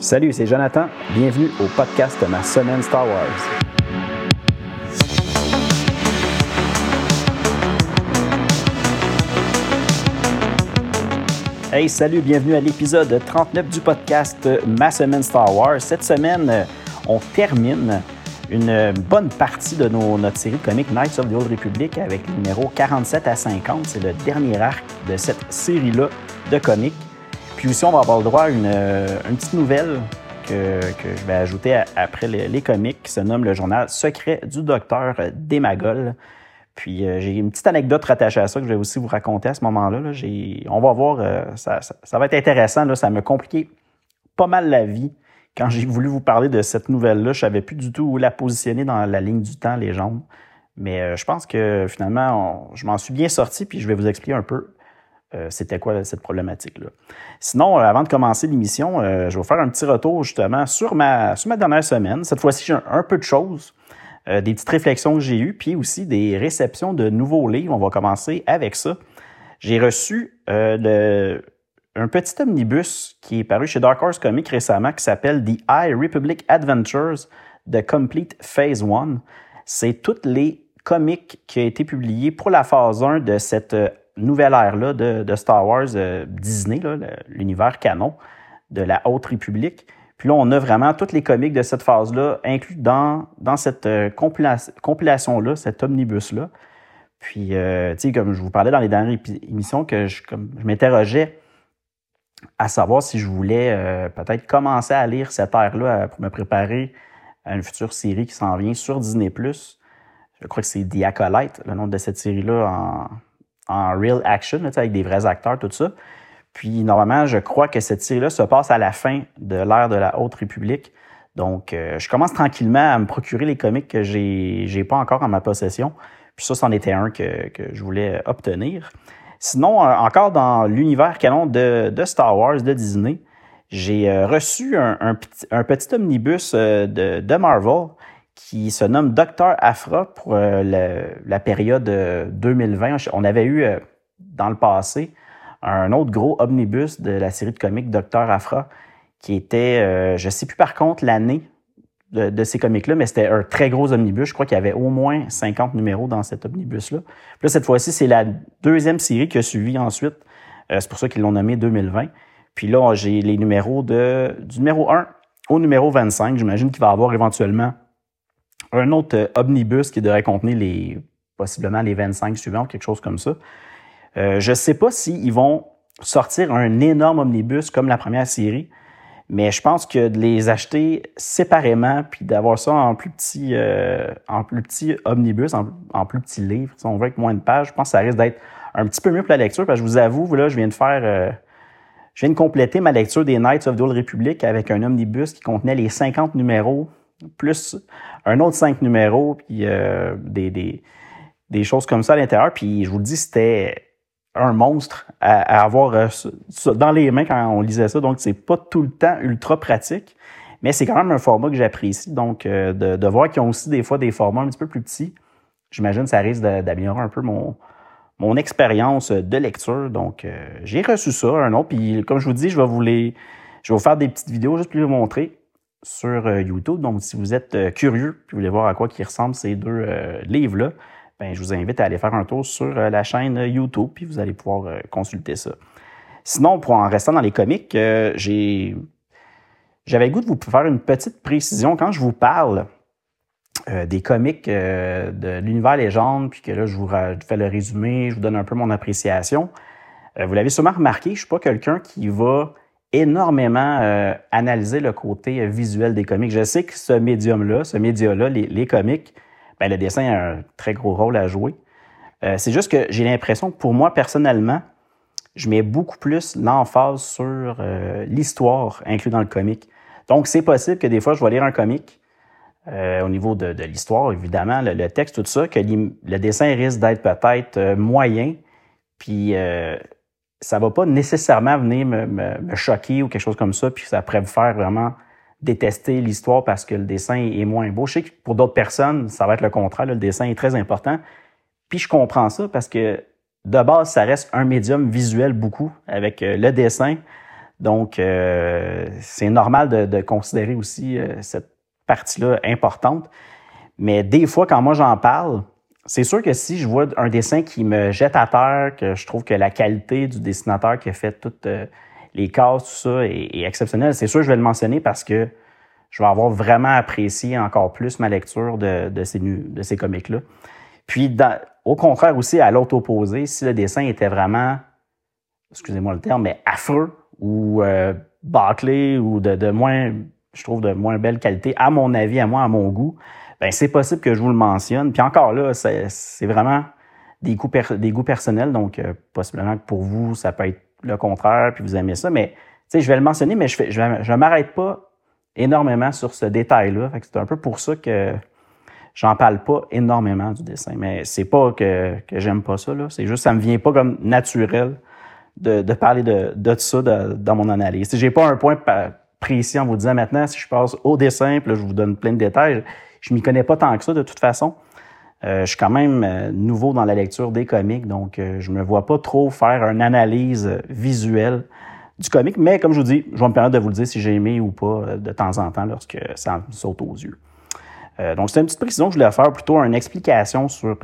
Salut, c'est Jonathan. Bienvenue au podcast de ma semaine Star Wars. Hey, salut, bienvenue à l'épisode 39 du podcast Ma semaine Star Wars. Cette semaine, on termine une bonne partie de notre série comics Knights of the Old Republic avec le numéro 47 à 50. C'est le dernier arc de cette série-là de comics. Puis aussi, on va avoir le droit à une, petite nouvelle que, je vais ajouter après les, comics qui se nomme le journal secret du docteur Démagol. Puis euh, j'ai une petite anecdote rattachée à ça que je vais aussi vous raconter à ce moment-là. On va voir, euh, ça, va être intéressant. Ça m'a compliqué pas mal la vie quand j'ai voulu vous parler de cette nouvelle-là, je savais plus du tout où la positionner dans la ligne du temps, les jambes. Mais euh, je pense que finalement, je m'en suis bien sorti, puis je vais vous expliquer un peu euh, c'était quoi cette problématique-là? Sinon, euh, avant de commencer l'émission, je vais faire un petit retour justement sur ma, dernière semaine. Cette fois-ci, j'ai un, peu de choses, des petites réflexions que j'ai eues, puis aussi des réceptions de nouveaux livres. On va commencer avec ça. J'ai reçu un petit omnibus qui est paru chez Dark Horse Comics récemment qui s'appelle The High Republic Adventures The Complete Phase 1. C'est toutes les comics qui ont été publiés pour la phase 1 de cette euh, nouvelle ère-là de, Star Wars euh, Disney, l'univers canon de la Haute République. Puis là, on a vraiment tous les comics de cette phase-là inclus dans, dans cette euh, compilation-là, cet omnibus-là. Puis, tu sais, comme je vous parlais dans les dernières émissions, que je, je m'interrogeais à savoir si je voulais euh, peut-être commencer à lire cette ère-là euh, pour me préparer à une future série qui s'en vient sur Disney+. Je crois que c'est The Acolyte, le nom de cette série-là en, real action, avec des vrais acteurs, tout ça. Puis normalement, je crois que cette série-là se passe à la fin de l'ère de la Haute République. Donc, euh, je commence tranquillement à me procurer les comics que j'ai n'ai pas encore en ma possession. Puis ça, c'en était un que, que je voulais obtenir. Sinon, euh, encore dans l'univers canon de, Star Wars, de Disney, j'ai euh, reçu un, petit, omnibus de, Marvel qui se nomme Docteur Afra pour la période 2020. On avait eu dans le passé un autre gros omnibus de la série de comics Docteur Afra qui était, je ne sais plus par contre l'année, de, ces comics-là, mais c'était un très gros omnibus. Je crois qu'il y avait au moins 50 numéros dans cet omnibus-là. Puis cette fois-ci, c'est la deuxième série qui a suivi ensuite. Euh, c'est pour ça qu'ils l'ont nommé 2020. Puis là, j'ai les numéros de, du numéro 1 au numéro 25. J'imagine qu'il va y avoir éventuellement un autre euh, omnibus qui devrait contenir les, possiblement les 25 suivants, quelque chose comme ça. Euh, je ne sais pas s'ils vont sortir un énorme omnibus comme la première série, mais je pense que de les acheter séparément, puis d'avoir ça en plus petit, euh, en plus petit omnibus, en, plus petit livre, si on veut avec moins de pages, je pense que ça risque d'être un petit peu mieux pour la lecture. Parce que je vous avoue, là, je viens de faire, euh, je viens de compléter ma lecture des Knights of the Old Republic avec un omnibus qui contenait les 50 numéros, plus un autre 5 numéros, puis euh, des, choses comme ça à l'intérieur. Puis je vous le dis, c'était un monstre à, avoir euh, dans les mains quand on lisait ça. Donc, c'est pas tout le temps ultra pratique, mais c'est quand même un format que j'apprécie. Donc, euh, de, voir qu'ils ont aussi des fois des formats un petit peu plus petits, j'imagine que ça risque d'améliorer un peu mon, mon expérience de lecture. Donc, j'ai reçu ça, un autre. Puis, comme je vous dis, je vais vous les, je vais vous faire des petites vidéos juste pour vous montrer sur YouTube. Donc, si vous êtes curieux, puis vous voulez voir à quoi qui ressemblent ces deux livres-là, ben, je vous invite à aller faire un tour sur euh, la chaîne YouTube, puis vous allez pouvoir euh, consulter ça. Sinon, pour en restant dans les comics, euh, j'ai j'avais le goût de vous faire une petite précision quand je vous parle des comics de l'univers légende, puis que là, je vous fais le résumé, je vous donne un peu mon appréciation. vous l'avez sûrement remarqué, je suis pas quelqu'un qui va énormément analyser le côté visuel des comics. Je sais que ce médium-là, ce média-là, les, comics, ben, le dessin a un très gros rôle à jouer. Euh, c'est juste que j'ai l'impression que pour moi, personnellement, je mets beaucoup plus l'emphase sur euh, l'histoire inclus dans le comic. Donc, c'est possible que des fois, je vais lire un comic euh, au niveau de, l'histoire, évidemment, le, texte, tout ça, que le dessin risque d'être peut-être moyen, puis ça va pas nécessairement venir me, me, choquer ou quelque chose comme ça, puis ça pourrait me faire vraiment détester l'histoire parce que le dessin est moins beau. Je sais que pour d'autres personnes, ça va être le contraire. le dessin est très important. Puis je comprends ça parce que de base, ça reste un médium visuel beaucoup avec euh, le dessin. Donc, euh, c'est normal de, considérer aussi euh, cette partie-là importante. Mais des fois, quand moi j'en parle, c'est sûr que si je vois un dessin qui me jette à terre, que je trouve que la qualité du dessinateur qui a fait toutes euh, les cases, tout ça est, exceptionnelle, c'est sûr que je vais le mentionner parce que je vais avoir vraiment apprécié encore plus ma lecture de, de ces, de ces comics-là. Puis, au contraire aussi, à l'autre opposé, si le dessin était vraiment, excusez-moi le terme, mais affreux ou euh, bâclé ou de, de, moins, je trouve, de moins belle qualité, à mon avis, à moi, à mon goût, ben c'est possible que je vous le mentionne. Puis encore là, c'est vraiment des goûts, personnels, donc euh, possiblement que pour vous, ça peut être le contraire, puis vous aimez ça, mais je vais le mentionner, mais je ne m'arrête pas énormément sur ce détail-là. C'est un peu pour ça que j'en parle pas énormément du dessin. Mais c'est pas que, j'aime pas ça. C'est juste ça me vient pas comme naturel de, parler de, de ça dans mon analyse. J'ai pas un point précis en vous disant maintenant, si je passe au dessin, puis là, je vous donne plein de détails, je m'y connais pas tant que ça de toute façon. Euh, je suis quand même euh, nouveau dans la lecture des comics, donc euh, je me vois pas trop faire une analyse visuelle du comique, mais comme je vous dis, je vais me permettre de vous le dire si j'ai aimé ou pas euh, de temps en temps lorsque ça me saute aux yeux. Donc, c'est une petite précision que je voulais faire, plutôt une explication sur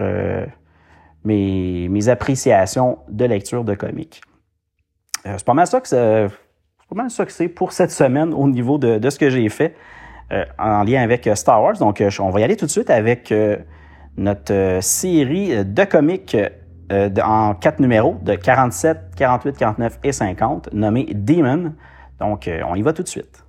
mes, appréciations de lecture de comics. c'est pas mal ça que c'est, pour cette semaine au niveau de ce que j'ai fait en lien avec Star Wars. Donc, on va y aller tout de suite avec notre série de comics euh, en quatre numéros de 47, 48, 49 et 50, nommé Demon. Donc, euh, on y va tout de suite.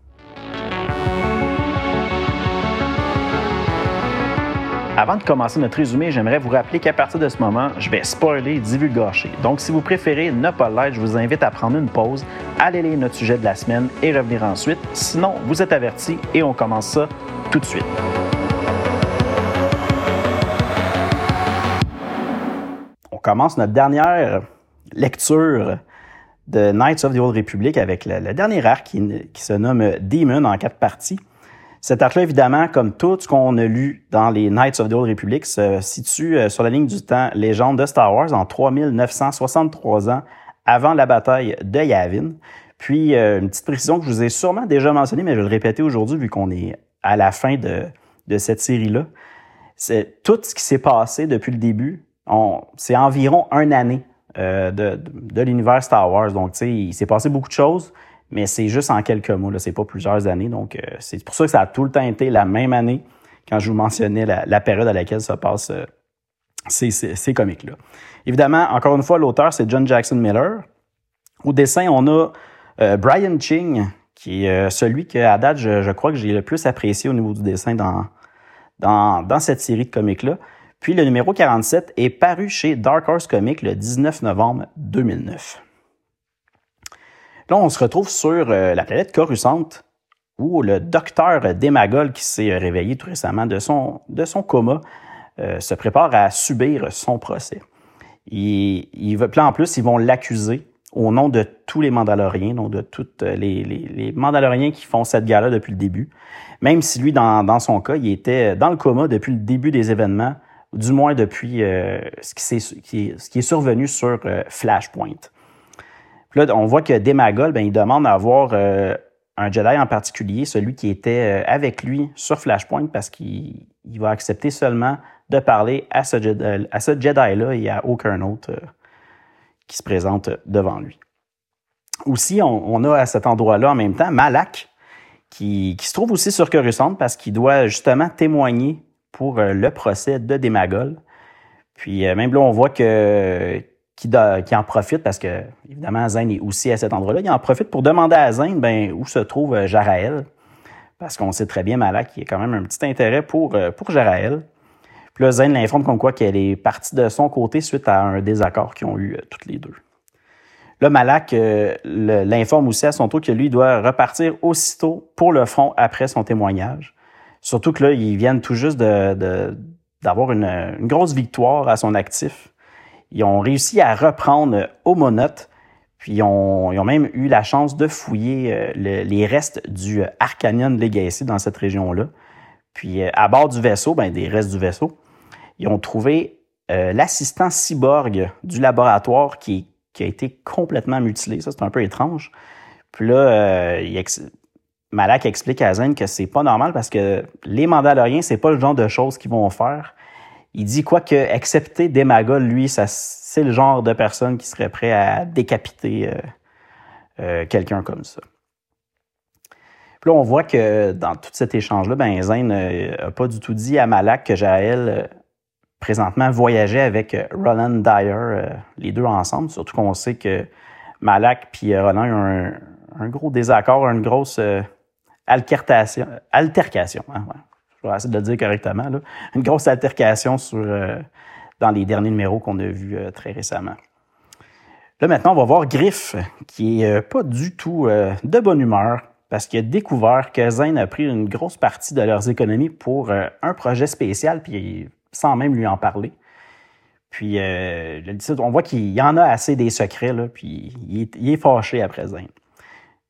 Avant de commencer notre résumé, j'aimerais vous rappeler qu'à partir de ce moment, je vais spoiler, divulgacher. Donc, si vous préférez ne pas l'être, je vous invite à prendre une pause, aller lire notre sujet de la semaine et revenir ensuite. Sinon, vous êtes avertis et on commence ça tout de suite. commence notre dernière lecture de Knights of the Old Republic avec le, dernier arc qui, se nomme Demon en quatre parties. Cet arc-là, évidemment, comme tout ce qu'on a lu dans les Knights of the Old Republic, se situe euh, sur la ligne du temps légende de Star Wars en 3963 ans avant la bataille de Yavin. Puis, euh, une petite précision que je vous ai sûrement déjà mentionnée, mais je vais le répéter aujourd'hui vu qu'on est à la fin de, de cette série-là. C'est tout ce qui s'est passé depuis le début c'est environ une année euh, de, de, l'univers Star Wars. Donc, tu sais, il s'est passé beaucoup de choses, mais c'est juste en quelques mois. Là, c'est pas plusieurs années. Donc, euh, c'est pour ça que ça a tout le temps été la même année quand je vous mentionnais la, période à laquelle se passent euh, ces, ces, comics-là. Évidemment, encore une fois, l'auteur, c'est John Jackson Miller. Au dessin, on a Brian Ching, qui est celui que, à date, je, je crois que j'ai le plus apprécié au niveau du dessin dans, dans, dans cette série de comics-là. Puis le numéro 47 est paru chez Dark Horse Comics le 19 novembre 2009. Là, on se retrouve sur euh, la planète Coruscant, où le docteur Demagol, qui s'est réveillé tout récemment de son, de son coma, euh, se prépare à subir son procès. Il, il veut, en plus, ils vont l'accuser au nom de tous les Mandaloriens, donc de tous les, les, Mandaloriens qui font cette guerre-là depuis le début. Même si lui, dans, dans, son cas, il était dans le coma depuis le début des événements du moins depuis euh, ce, qui est, ce, qui est, survenu sur euh, Flashpoint. Là, on voit que Demagol, ben, il demande à avoir euh, un Jedi en particulier, celui qui était avec lui sur Flashpoint, parce qu'il va accepter seulement de parler à ce, Jedi-là et à aucun autre qui se présente devant lui. Aussi, on, a à cet endroit-là en même temps Malak, qui, qui se trouve aussi sur Coruscant parce qu'il doit justement témoigner pour euh, le procès de Démagol. Puis euh, même là, on voit que qui, en profite parce que, évidemment, Zane est aussi à cet endroit-là. Il en profite pour demander à Zane ben, où se trouve euh, Jaraël. Parce qu'on sait très bien, Malak, qu'il y a quand même un petit intérêt pour, pour Jaraël. Puis là, Zane l'informe comme quoi qu'elle est partie de son côté suite à un désaccord qu'ils ont eu toutes les deux. Là, Malak l'informe aussi à son tour que lui doit repartir aussitôt pour le front après son témoignage. Surtout que là, ils viennent tout juste d'avoir une, grosse victoire à son actif. Ils ont réussi à reprendre Homonote, puis ils ont, même eu la chance de fouiller euh, les restes du Arcanion Legacy dans cette région-là. Puis euh, à bord du vaisseau, ben, des restes du vaisseau, ils ont trouvé euh, l'assistant cyborg du laboratoire qui, a été complètement mutilé. Ça, c'est un peu étrange. Puis là, euh, Malak explique à Zen que c'est pas normal parce que les Mandaloriens, c'est pas le genre de choses qu'ils vont faire. Il dit quoi que, excepté Demagol, lui, c'est le genre de personne qui serait prêt à décapiter euh, euh, quelqu'un comme ça. Puis là, on voit que dans tout cet échange-là, ben, Zen n'a pas du tout dit à Malak que Jaël présentement voyageait avec Roland Dyer, les deux ensemble, surtout qu'on sait que Malak puis Roland ont un, un gros désaccord, une grosse euh, altercation. altercation hein, Je essayer de le dire correctement. Une grosse altercation euh, dans les derniers numéros qu'on a vus euh, très récemment. Là, maintenant, on va voir Griff, qui est pas du tout de bonne humeur parce qu'il a découvert que Zane a pris une grosse partie de leurs économies pour un projet spécial, puis sans même lui en parler. Puis, on voit qu'il y en a assez des secrets, puis il est, fâché après Zane.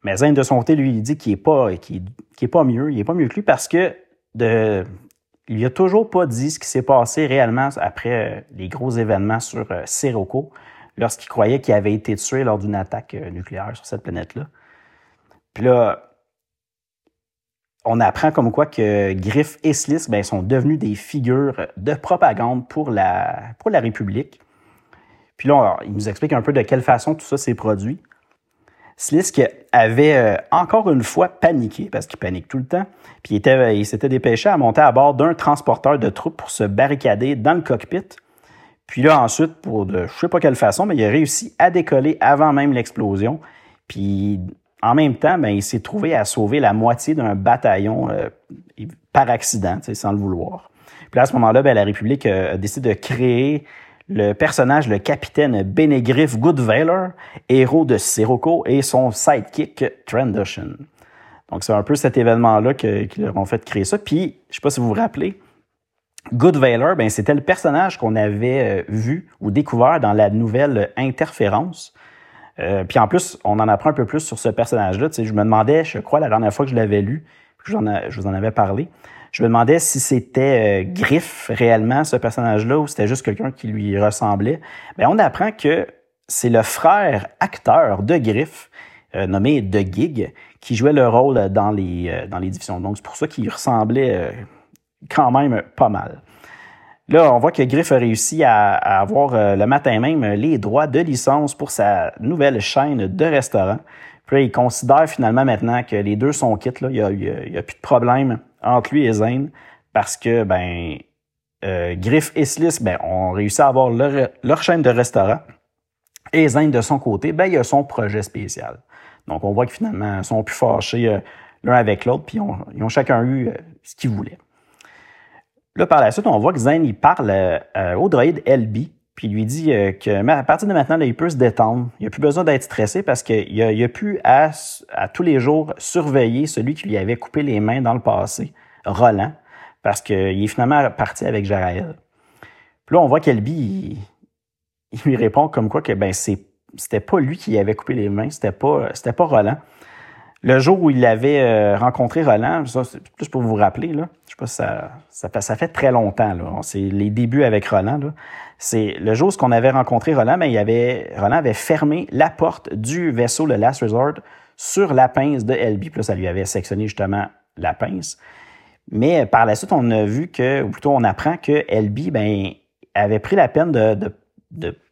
Mais Zane, de son côté, lui, il dit qu'il n'est pas, pas mieux. Il n'est pas mieux que lui parce que de, il n'a toujours pas dit ce qui s'est passé réellement après euh, les gros événements sur euh, Sirocco, lorsqu'il croyait qu'il avait été tué lors d'une attaque euh, nucléaire sur cette planète-là. Puis là, on apprend comme quoi que Griff et Sliss ben, sont devenus des figures de propagande pour la, pour la République. Puis là, il nous explique un peu de quelle façon tout ça s'est produit. Slisk avait euh, encore une fois paniqué, parce qu'il panique tout le temps, puis il, s'était dépêché à monter à bord d'un transporteur de troupes pour se barricader dans le cockpit. Puis là, ensuite, pour de je sais pas quelle façon, mais il a réussi à décoller avant même l'explosion. Puis en même temps, ben, il s'est trouvé à sauver la moitié d'un bataillon euh, par accident, sans le vouloir. Puis à ce moment-là, ben, la République euh, a décidé de créer le personnage, le capitaine Benegriff Goodvalor, héros de Sirocco, et son sidekick Trandoshan. Donc, c'est un peu cet événement-là qu'ils leur ont fait créer ça. Puis, je sais pas si vous vous rappelez, Good ben, c'était le personnage qu'on avait euh, vu ou découvert dans la nouvelle Interférence. Euh, puis en plus, on en apprend un peu plus sur ce personnage-là. Je me demandais, je crois, la dernière fois que je l'avais lu, je vous en avais parlé, je me demandais si c'était euh, Griff réellement, ce personnage-là, ou c'était juste quelqu'un qui lui ressemblait. Mais on apprend que c'est le frère acteur de Griff, euh, nommé The Gig, qui jouait le rôle dans les, euh, dans. Donc, c'est pour ça qu'il ressemblait quand même pas mal. Là, on voit que Griff a réussi à, avoir le matin même les droits de licence pour sa nouvelle chaîne de restaurants. Il considère finalement maintenant que les deux sont quittes. Là. Il n'y a, plus de problème entre lui et Zane parce que ben euh, Griff et Sliss ben, ont réussi à avoir leur, chaîne de restaurants. Et Zane, de son côté, ben, il a son projet spécial. Donc, on voit que finalement, ils sont plus fâchés euh, l'un avec l'autre, puis ils ont chacun eu euh, ce qu'ils voulaient. Là, par la suite, on voit que Zane, il parle au droïde LB, puis il lui dit que à partir de maintenant, il peut se détendre. Il n'a plus besoin d'être stressé parce qu'il a, il a pu, à, à, tous les jours, surveiller celui qui lui avait coupé les mains dans le passé. Roland, parce qu'il est finalement parti avec Jaraël. Puis là, on voit qu'Elbi, il, lui répond comme quoi que ben c'était pas lui qui avait coupé les mains, c'était pas, c'était pas Roland. Le jour où il avait euh, rencontré Roland, ça, c'est plus pour vous rappeler, là, je sais pas si ça, ça, ça fait très longtemps, là. c'est les débuts avec Roland. Là. C'est le jour où on avait rencontré Roland, mais il avait, Roland avait fermé la porte du vaisseau, le Last Resort, sur la pince de LB. Puis là, ça lui avait sectionné justement la pince. Mais par la suite, on a vu que, ou plutôt on apprend que LB ben, avait pris la peine de,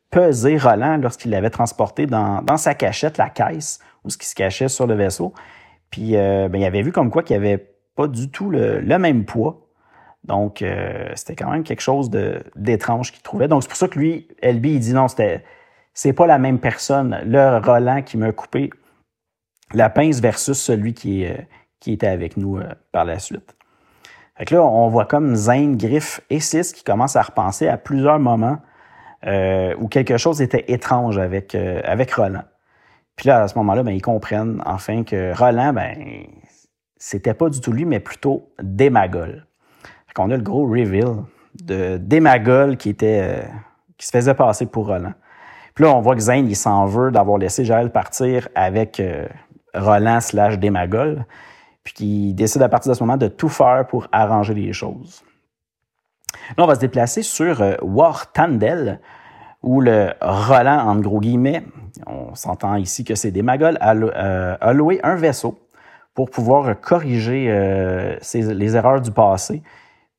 peser Roland lorsqu'il l'avait transporté dans, sa cachette, la caisse, où ce qui se cachait sur le vaisseau. Puis euh, ben, il avait vu comme quoi qu'il avait pas du tout le, même poids. Donc, euh, c'était quand même quelque chose d'étrange qu'il trouvait. Donc, c'est pour ça que lui, LB, il dit non, c'était c'est pas la même personne, le Roland qui m'a coupé la pince versus celui qui, est, qui était avec nous euh, par la suite. Fait que là, on voit comme Zane, Griff et Sis qui commencent à repenser à plusieurs moments euh, où quelque chose était étrange avec, euh, avec Roland. Puis là, à ce moment-là, ben, ils comprennent enfin que Roland, ben, c'était pas du tout lui, mais plutôt Démagol. Qu'on a le gros reveal de Démagol qui était euh, qui se faisait passer pour Roland. Puis là, on voit que Zane, s'en veut d'avoir laissé Jaël partir avec Roland slash Démagol puis qui décide à partir de ce moment de tout faire pour arranger les choses. Là, on va se déplacer sur euh, War Tandel, où le Roland, en gros guillemets, on s'entend ici que c'est a, a, loué un vaisseau pour pouvoir corriger les erreurs du passé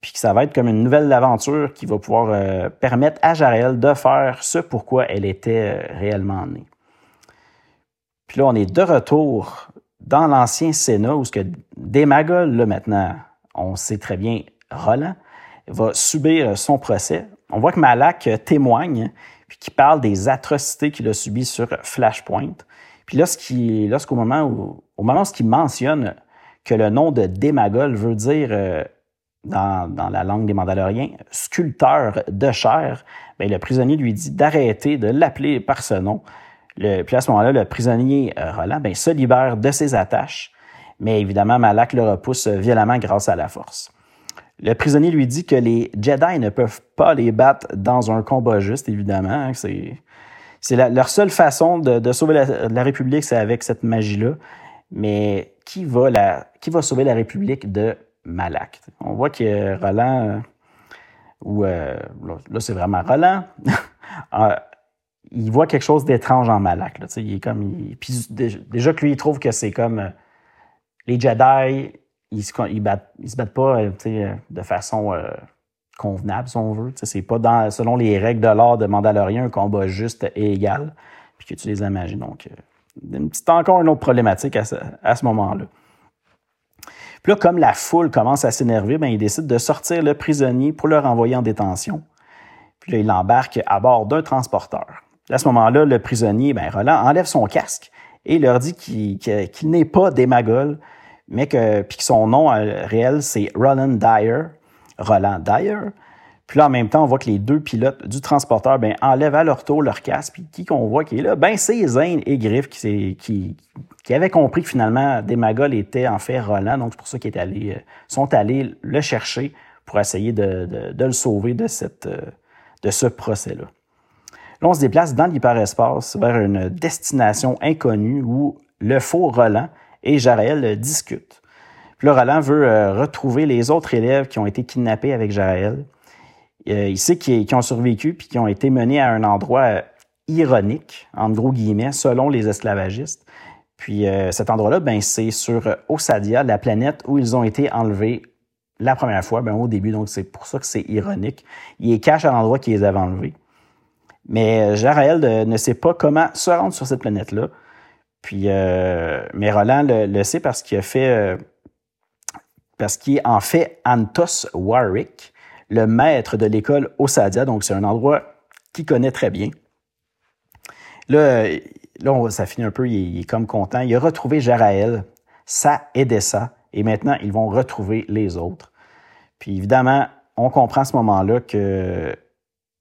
puis que ça va être comme une nouvelle aventure qui va pouvoir euh, permettre à Jarel de faire ce pourquoi elle était euh, réellement née. Puis là, on est de retour dans l'ancien Sénat où ce que Démagol, là maintenant, on sait très bien, Roland, va subir son procès. On voit que Malak témoigne, puis qui parle des atrocités qu'il a subies sur Flashpoint. Puis lorsqu'au moment au moment mentionne que le nom de Démagol veut dire euh, dans, la langue des Mandaloriens, sculpteur de chair, bien, le prisonnier lui dit d'arrêter de l'appeler par ce nom. Puis à ce moment-là, le prisonnier euh, Roland bien, se libère de ses attaches, mais évidemment, Malak le repousse violemment grâce à la force. Le prisonnier lui dit que les Jedi ne peuvent pas les battre dans un combat juste, évidemment. Hein, c'est, leur seule façon de, sauver la, République, c'est avec cette magie-là. Mais qui va sauver la République de Malak. On voit que Roland, euh, ou euh, là, c'est vraiment Roland, euh, il voit quelque chose d'étrange en Malak. il est comme, puis déjà que lui, il trouve que c'est comme les Jedi, ils se, battent, se battent pas de façon convenable, si on veut. C'est pas dans, selon les règles de l'art de Mandalorian un combat juste et égal, puis que tu les imagines. Donc, une encore une autre problématique à ce moment-là. Puis là, comme la foule commence à s'énerver, ben, il décide de sortir le prisonnier pour le renvoyer en détention. Puis là, il l'embarque à bord d'un transporteur. À ce moment-là, le prisonnier, ben, Roland, enlève son casque et leur dit qu'il n'est pas Démagol, mais que, puis que son nom euh, réel, c'est Roland Dyer. Roland Dyer. Puis là, en même temps, on voit que les deux pilotes du transporteur ben, enlèvent à leur tour leur casque. Puis qui qu'on voit qui est là? Ben, c'est Zane et Griff qui, qui, qui avaient compris que finalement, Desmagol était en fait Roland. Donc, c'est pour ça qu'ils allés, euh, sont allés le chercher pour essayer de, de, de le sauver de, cette, euh, de ce procès-là. Là, on se déplace dans l'hyperespace vers une destination inconnue où le faux Roland et Jaraël discutent. Puis là, Roland veut euh, retrouver les autres élèves qui ont été kidnappés avec Jaraël. Euh, il sait qu'ils ont survécu puis qui ont été menés à un endroit euh, ironique, en gros guillemets, selon les esclavagistes. Puis euh, cet endroit-là, ben, c'est sur Osadia, la planète où ils ont été enlevés la première fois, ben, au début, donc c'est pour ça que c'est ironique. Il est cache à l'endroit qu'ils les avaient enlevés. Mais Jaraël ne sait pas comment se rendre sur cette planète-là. Puis, mais Roland le, sait parce qu'il a fait, parce qu'il en fait Antos Warwick, le maître de l'école Osadia, donc c'est un endroit qu'il connaît très bien. Là, là ça finit un peu, il, est comme content. Il a retrouvé Jaraël, ça aidait ça, et maintenant ils vont retrouver les autres. Puis évidemment, on comprend à ce moment-là que,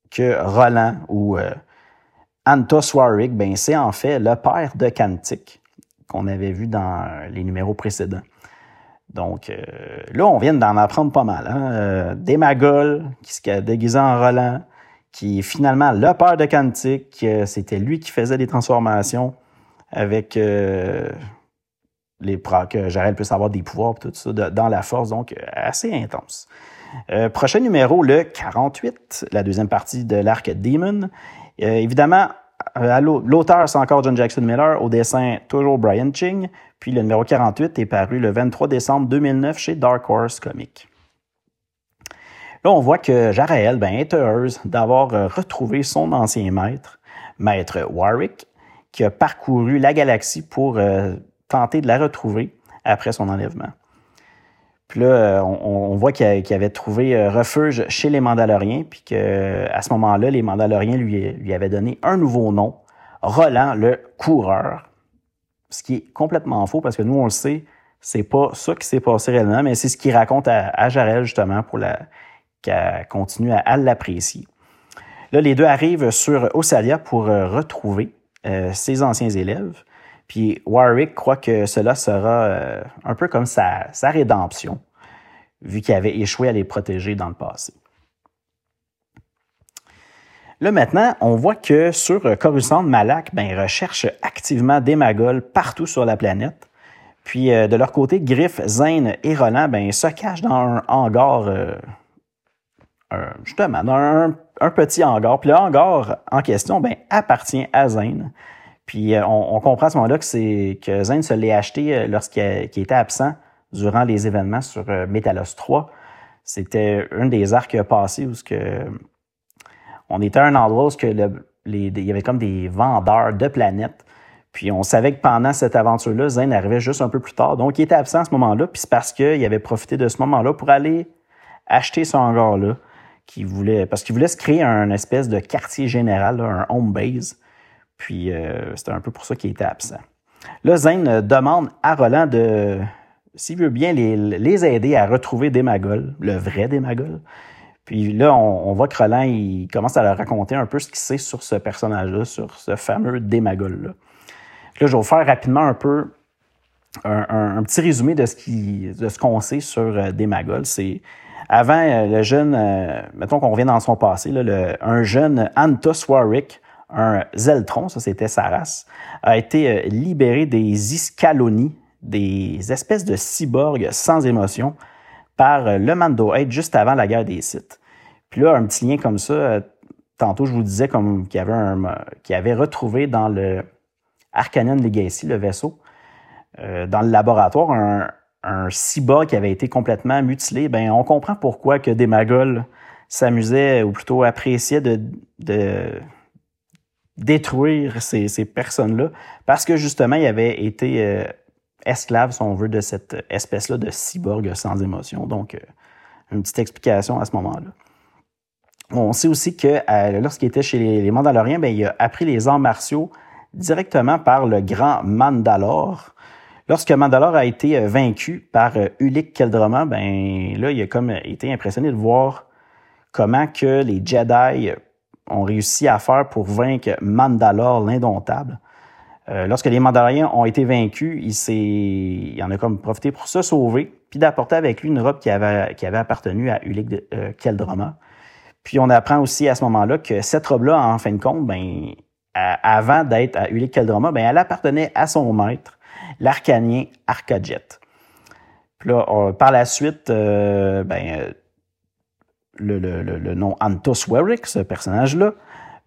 que Roland ou euh, Antos Warwick, ben, c'est en fait le père de Kantik qu'on avait vu dans les numéros précédents. Donc euh, là, on vient d'en apprendre pas mal. Hein? Euh, des Magols qui se déguisé en Roland, qui est finalement le père de Kantik. C'était lui qui faisait des transformations avec euh, les que Jarel puisse avoir des pouvoirs tout ça dans la force, donc assez intense. prochain numéro, le 48, la deuxième partie de l'arc Demon. évidemment, l'auteur, c'est encore John Jackson Miller. Au dessin, toujours Brian Ching. Puis le numéro 48 est paru le 23 décembre 2009 chez Dark Horse Comics. Là, on voit que Jarael ben, est heureuse d'avoir euh, retrouvé son ancien maître, maître Warwick, qui a parcouru la galaxie pour euh, tenter de la retrouver après son enlèvement. Puis là, euh, on, voit qu'il avait trouvé refuge chez les Mandaloriens, puis qu'à ce moment-là, les Mandaloriens lui, avaient donné un nouveau nom, Roland le Coureur, ce qui est complètement faux parce que nous, on le sait, c'est pas ça qui s'est passé réellement, mais c'est ce qu'il raconte à, Jarel justement pour qu'elle continue à, l'apprécier. Là, les deux arrivent sur Osalia pour euh, retrouver euh, ses anciens élèves. Puis Warwick croit que cela sera euh, un peu comme sa, rédemption, vu qu'il avait échoué à les protéger dans le passé. Là, maintenant, on voit que sur euh, Coruscant, Malak ben, recherche activement des Magols partout sur la planète. Puis, euh, de leur côté, Griff, Zane et Roland ben, se cachent dans un hangar, euh, justement, dans un, petit hangar. Puis le hangar en question ben, appartient à Zane. Puis on, comprend à ce moment-là que, c'est, que Zane se l'est acheté lorsqu'il était absent durant les événements sur Metalos 3. C'était un des arcs passés où ce que, on était à un endroit où il y avait comme des vendeurs de planètes. Puis on savait que pendant cette aventure-là, Zane arrivait juste un peu plus tard. Donc il était absent à ce moment-là. Puis c'est parce qu'il avait profité de ce moment-là pour aller acheter ce hangar-là. voulait, parce qu'il voulait se créer un espèce de quartier général, un home base. Puis euh, c'était un peu pour ça qu'il était absent. Là, Zane demande à Roland de, s'il veut bien, les, les, aider à retrouver Démagol, le vrai Démagol. Puis là, on, voit que Roland, il commence à leur raconter un peu ce qu'il sait sur ce personnage-là, sur ce fameux Démagol-là. Là, je vais vous faire rapidement un peu un, petit résumé de ce qui, de ce qu'on sait sur euh, Démagol. C'est avant euh, le jeune, euh, mettons qu'on revient dans son passé, là, le, un jeune Antos Warwick, un Zeltron, ça c'était sa race, a été libéré des Iscaloni, des espèces de cyborgs sans émotion, par euh, le Mando juste avant la guerre des sites. Puis là, un petit lien comme ça, euh, tantôt je vous disais comme qu'il y avait, un, retrouvé dans le Arcanian Legacy, le vaisseau, euh, dans le laboratoire, un, cyborg qui avait été complètement mutilé. Ben, on comprend pourquoi que des Magols s'amusaient, ou plutôt appréciaient de détruire ces, personnes-là, parce que justement, il avait été esclave, si on veut, de cette espèce-là de cyborg sans émotion. Donc, euh, une petite explication à ce moment-là. On sait aussi que euh, lorsqu'il était chez les, Mandaloriens, ben, il a appris les arts martiaux directement par le grand Mandalore. Lorsque Mandalore a été euh, vaincu par Ulik Keldroma, ben là, il a comme été impressionné de voir comment que les Jedi ont réussi à faire pour vaincre Mandalore l'indomptable. Euh, lorsque les Mandaloriens ont été vaincus, il, il en a comme profité pour se sauver, puis d'apporter avec lui une robe qui avait, qui avait appartenu à Ulick de, euh. Puis on apprend aussi à ce moment-là que cette robe-là, en fin de compte, ben, avant d'être à Ulick Keldroma, ben, elle appartenait à son maître, l'arcanien Arcajet. Puis là, par la suite, euh, ben, le, le, le, nom Antos Warwick, ce personnage-là,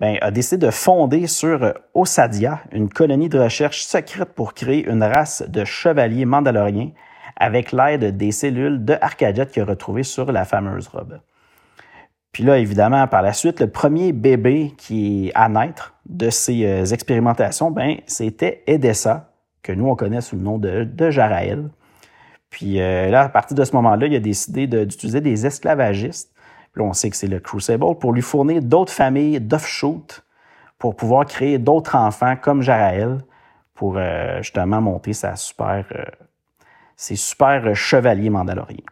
ben, a décidé de fonder sur Osadia une colonie de recherche secrète pour créer une race de chevaliers mandaloriens avec l'aide des cellules de qu'il a retrouvées sur la fameuse robe. Puis là, évidemment, par la suite, le premier bébé qui est à naître de ces euh, expérimentations, ben, c'était Edessa, que nous, on connaît sous le nom de, de Jaraël. Puis euh, là, à partir de ce moment-là, il a décidé d'utiliser des esclavagistes Là, on sait que c'est le Crucible, pour lui fournir d'autres familles d'offshoot pour pouvoir créer d'autres enfants comme Jaraël pour euh, justement monter sa super, euh, ses super chevaliers mandaloriens.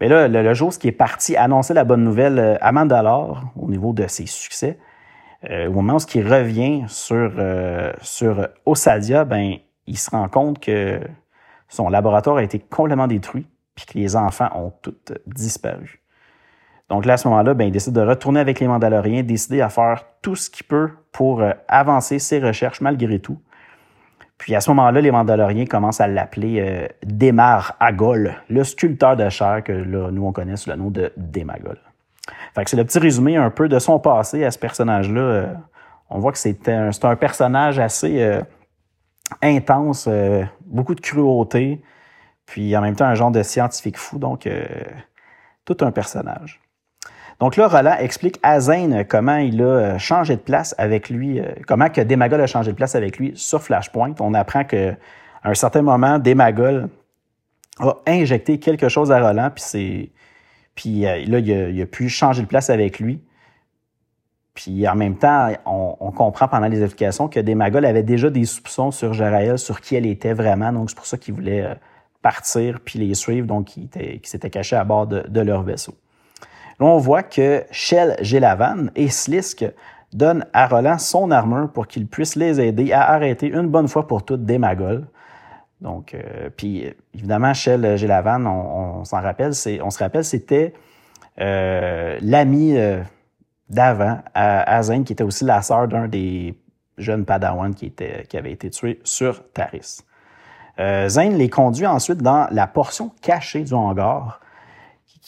Mais là, le, jour qui est parti annoncer la bonne nouvelle euh, à Mandalore au niveau de ses succès, au moment où il revient sur, sur Osadia, ben, il se rend compte que son laboratoire a été complètement détruit puis que les enfants ont tous disparu. Donc là, à ce moment-là, ben, il décide de retourner avec les Mandaloriens, décider à faire tout ce qu'il peut pour euh, avancer ses recherches malgré tout. Puis à ce moment-là, les Mandaloriens commencent à l'appeler euh, Demar Agol, le sculpteur de chair que là, nous on connaît sous le nom de Demagol. Fait que c'est le petit résumé un peu de son passé à ce personnage-là. Euh, on voit que c'est un, personnage assez intense, beaucoup de cruauté, puis en même temps un genre de scientifique fou, donc tout un personnage. Donc là, Roland explique à Zane comment il a euh, changé de place avec lui, euh, comment que Demagol a changé de place avec lui sur Flashpoint. On apprend qu'à un certain moment, Demagol a injecté quelque chose à Roland, puis c'est puis euh, là, il a, pu changer de place avec lui. Puis en même temps, on, comprend pendant les explications que Demagol avait déjà des soupçons sur Jaraël, sur qui elle était vraiment. Donc c'est pour ça qu'il voulait partir puis les suivre. Donc il, s'était caché à bord de leur vaisseau. On voit que Shell Gélavan et Slisk donnent à Roland son armure pour qu'il puisse les aider à arrêter une bonne fois pour toutes des Magols. Donc, euh, puis évidemment, Shell Gélavan, on, s'en rappelle, se rappelle, c'était euh, l'ami euh, d'avant, Azen, qui était aussi la sœur d'un des jeunes Padawan qui, avait été tué sur Taris. Zane les conduit ensuite dans la portion cachée du hangar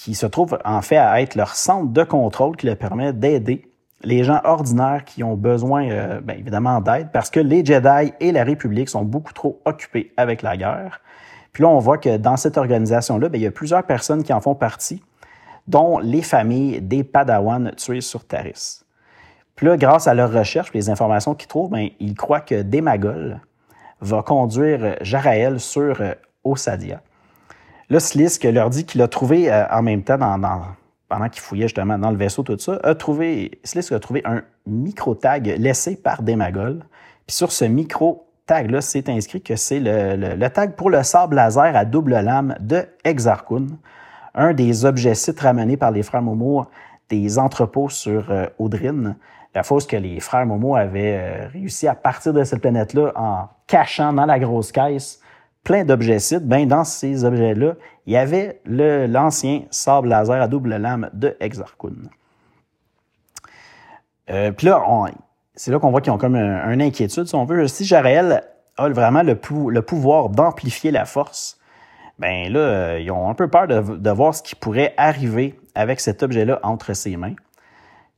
qui se trouve en fait à être leur centre de contrôle qui leur permet d'aider les gens ordinaires qui ont besoin, euh, bien évidemment, d'aide, parce que les Jedi et la République sont beaucoup trop occupés avec la guerre. Puis là, on voit que dans cette organisation-là, bien, il y a plusieurs personnes qui en font partie, dont les familles des Padawans tués sur Taris. Puis là, grâce à leurs recherches et les informations qu'ils trouvent, bien, ils croient que Démagol va conduire Jaraël sur euh, Osadia. Là, Slisk leur dit qu'il a trouvé euh, en même temps pendant qu'il fouillait justement dans le vaisseau, tout ça, a trouvé, Slisk a trouvé un micro-tag laissé par Demagol. Puis sur ce micro-tag-là, c'est inscrit que c'est le, tag pour le sable laser à double lame de Exarchun, un des objets sites ramenés par les frères Momo des entrepôts sur euh, Audrine, la fosse que les frères Momo avaient euh, réussi à partir de cette planète-là en cachant dans la grosse caisse plein d'objets sites, ben dans ces objets-là, il y avait l'ancien sable laser à double lame de Exarchun. Euh, Puis là, c'est là qu'on voit qu'ils ont comme une inquiétude, si on veut. Si a vraiment le, pouvoir d'amplifier la force, ben là, euh, ils ont un peu peur de, voir ce qui pourrait arriver avec cet objet-là entre ses mains.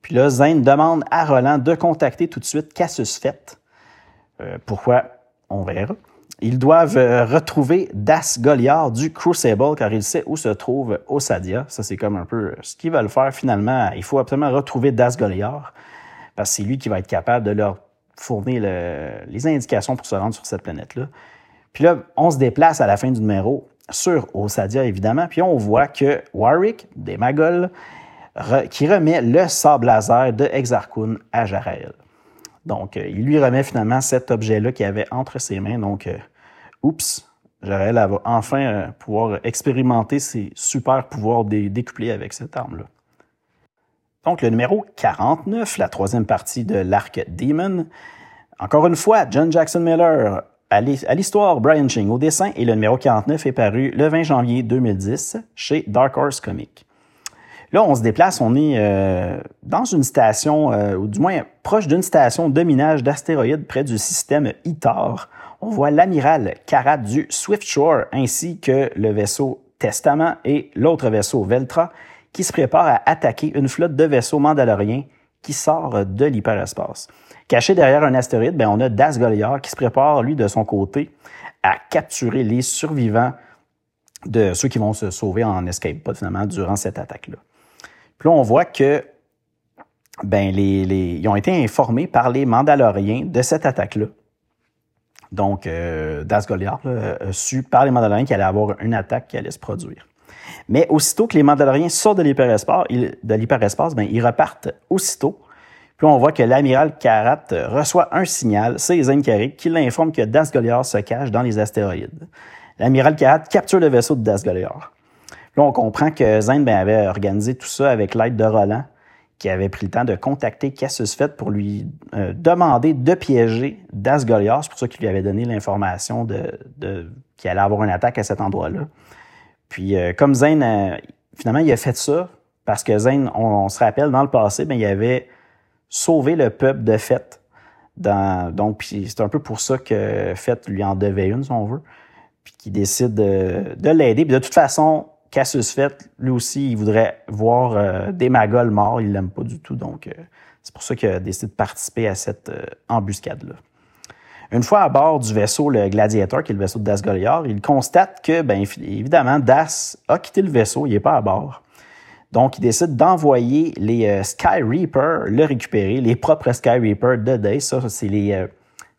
Puis là, Zane demande à Roland de contacter tout de suite Cassius Fett. Euh, pourquoi? On verra. Ils doivent euh, retrouver Das Goliath du Crucible car il sait où se trouve Osadia. Ça, c'est comme un peu euh, ce qu'ils veulent faire finalement. Il faut absolument retrouver Das Goliath parce que c'est lui qui va être capable de leur fournir les indications pour se rendre sur cette planète-là. Puis là, on se déplace à la fin du numéro sur Osadia, évidemment, puis on voit que Warwick, des Magols, qui remet le sable laser de Exarchun à Jarael. Donc, euh, il lui remet finalement cet objet-là qu'il avait entre ses mains. Donc, oups, Jarel va enfin euh, pouvoir expérimenter ses super pouvoirs décuplés avec cette arme-là. Donc, le numéro 49, la troisième partie de l'arc Demon. Encore une fois, John Jackson Miller à l'histoire, Brian Ching au dessin et le numéro 49 est paru le 20 janvier 2010 chez Dark Horse Comics. Là, on se déplace, on est euh, dans une station, euh, ou du moins proche d'une station de minage d'astéroïdes près du système ITAR. On voit l'amiral Karat du Swift Shore ainsi que le vaisseau Testament et l'autre vaisseau Veltra qui se prépare à attaquer une flotte de vaisseaux mandaloriens qui sort de l'hyperespace. Caché derrière un astéroïde, ben, on a Das Goliath qui se prépare, lui, de son côté, à capturer les survivants de ceux qui vont se sauver en escape pod finalement durant cette attaque-là. Puis là, on voit que ben, ils ont été informés par les Mandaloriens de cette attaque-là. Donc, euh, Das Goliath a su par les Mandaloriens qu'il allait avoir une attaque qui allait se produire. Mais aussitôt que les Mandaloriens sortent de l'hyperespace, l'hyperespace, ben, ils repartent aussitôt. Puis on voit que l'amiral Karat reçoit un signal, c'est Carrick, qui l'informe que Das Goliath se cache dans les astéroïdes. L'amiral Karat capture le vaisseau de Das Goliath. Là, on comprend que Zane ben, avait organisé tout ça avec l'aide de Roland, qui avait pris le temps de contacter Cassius Fett pour lui euh, demander de piéger Das Goliath. C'est pour ça qu'il lui avait donné l'information de, qu'il allait avoir une attaque à cet endroit-là. Puis, euh, comme Zane, euh, finalement, il a fait ça parce que Zane, on, se rappelle, dans le passé, ben, il avait sauvé le peuple de Fett. Donc, c'est un peu pour ça que Fett lui en devait une, si on veut. Puis qu'il décide de, de l'aider. Puis de toute façon, Cassius Fett, lui aussi, il voudrait voir euh, des Magols morts. Il l'aime pas du tout. Donc, euh, c'est pour ça qu'il a de participer à cette euh, embuscade-là. Une fois à bord du vaisseau, le Gladiator, qui est le vaisseau de Das Goliath, il constate que, bien évidemment, Das a quitté le vaisseau, il n'est pas à bord. Donc, il décide d'envoyer les Sky Reapers le récupérer, les propres Sky Reapers de Days. Ça, c'est les,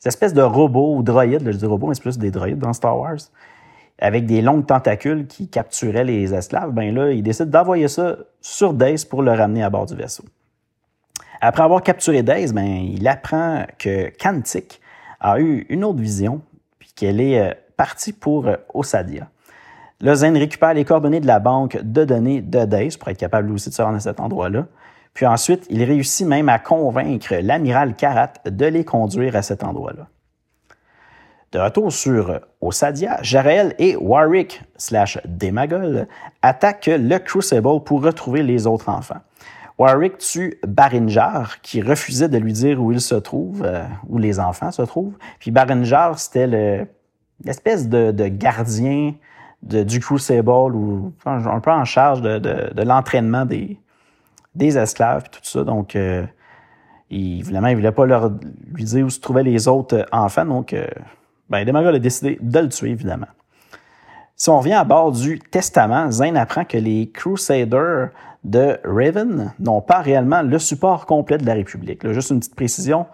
espèces de robots ou droïdes, je dis robots, mais c'est plus des droïdes dans Star Wars avec des longues tentacules qui capturaient les esclaves, ben là, il décide d'envoyer ça sur Daze pour le ramener à bord du vaisseau. Après avoir capturé Daze, ben, il apprend que Kantik a eu une autre vision, puis qu'elle est euh, partie pour euh, Osadia. Le Zen récupère les coordonnées de la banque de données de Daze pour être capable aussi de se rendre à cet endroit-là. Puis ensuite, il réussit même à convaincre l'amiral Karat de les conduire à cet endroit-là. De retour sur Osadia, Jarel et Warwick slash Demagol attaquent le Crucible pour retrouver les autres enfants. Warwick tue Barinjar, qui refusait de lui dire où il se trouve, euh, où les enfants se trouvent. Puis Barinjar, c'était l'espèce de, gardien du Crucible ou un peu en charge de, l'entraînement des, esclaves et tout ça. Donc, euh, il, évidemment, il ne voulait pas leur, lui dire où se trouvaient les autres enfants. Donc, euh, ben, a décidé de le tuer, évidemment. Si on revient à bord du Testament, Zane apprend que les Crusaders de Raven n'ont pas réellement le support complet de la République. juste une petite précision,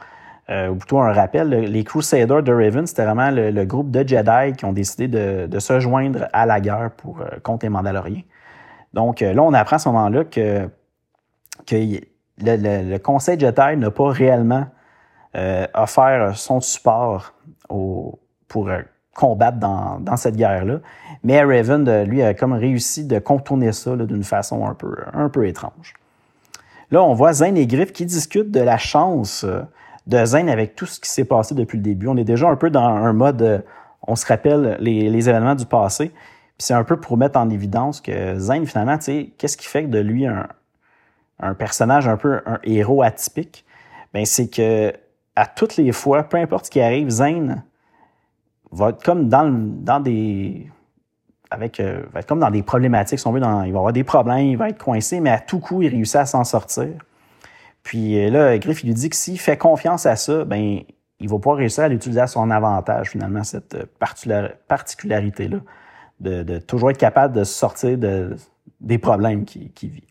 euh, ou plutôt un rappel, les Crusaders de Raven, c'était vraiment le, groupe de Jedi qui ont décidé de, se joindre à la guerre pour, euh, contre les Mandaloriens. Donc euh, là, on apprend à ce moment-là que, que le, Conseil Jedi n'a pas réellement offert son support au, pour combattre dans, dans cette guerre-là. Mais Raven, lui, a comme réussi de contourner ça d'une façon un peu, un peu étrange. Là, on voit Zane et Griff qui discutent de la chance euh, de Zane avec tout ce qui s'est passé depuis le début. On est déjà un peu dans un mode, euh, on se rappelle les, événements du passé. Puis c'est un peu pour mettre en évidence que Zane, finalement, qu'est-ce qui fait de lui un, un personnage un peu un héros atypique? Ben, c'est que à toutes les fois, peu importe ce qui arrive, Zane va être comme dans, dans des. Avec, euh, va être comme dans des problématiques, si on veut, dans, il va avoir des problèmes, il va être coincé, mais à tout coup, il réussit à s'en sortir. Puis euh, là, Griff, il lui dit que s'il fait confiance à ça, ben il va pouvoir réussir à l'utiliser à son avantage, finalement, cette euh, particularité-là, de, de, toujours être capable de sortir de, des problèmes qu'il vit.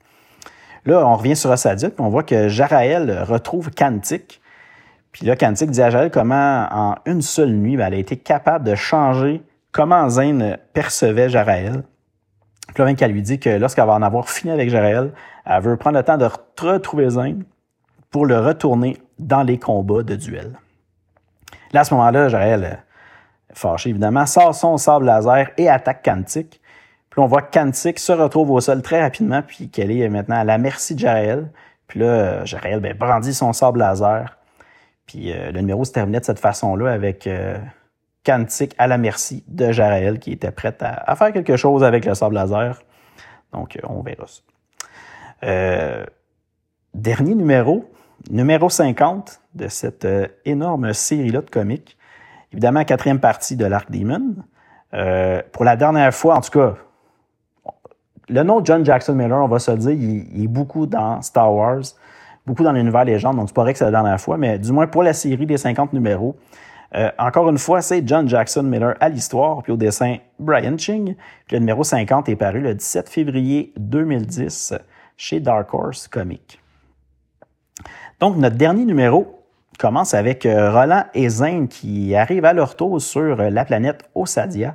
Là, on revient sur Ossadit, puis on voit que Jaraël retrouve Kantik, puis là, Kantik dit à Jaël comment, en une seule nuit, ben, elle a été capable de changer comment Zane percevait Jaraël. Puis là, qu'elle lui dit que lorsqu'elle va en avoir fini avec Jaraël, elle veut prendre le temps de retrouver Zane pour le retourner dans les combats de duel. Là, à ce moment-là, Jaraël, fâché évidemment, sort son sable laser et attaque Kantik. Puis on voit que Kantik se retrouve au sol très rapidement, puis qu'elle est maintenant à la merci de Jaraël. Puis là, Jaraël ben, brandit son sable laser puis euh, le numéro se terminait de cette façon-là avec euh, à la merci de Jaraël qui était prête à, faire quelque chose avec le sable laser. Donc, euh, on verra ça. Euh, dernier numéro, numéro 50 de cette énorme série-là de comics. Évidemment, quatrième partie de l'Arc Demon. pour la dernière fois, en tout cas, le nom de John Jackson Miller, on va se le dire, il est beaucoup dans Star Wars beaucoup dans l'univers légende, donc c'est pas vrai que c'est la dernière fois, mais du moins pour la série des 50 numéros. Euh, encore une fois, c'est John Jackson Miller à l'histoire, puis au dessin Brian Ching. Puis le numéro 50 est paru le 17 février 2010 chez Dark Horse Comics. Donc, notre dernier numéro commence avec euh, Roland et Zane qui arrivent à leur tour sur la planète Osadia.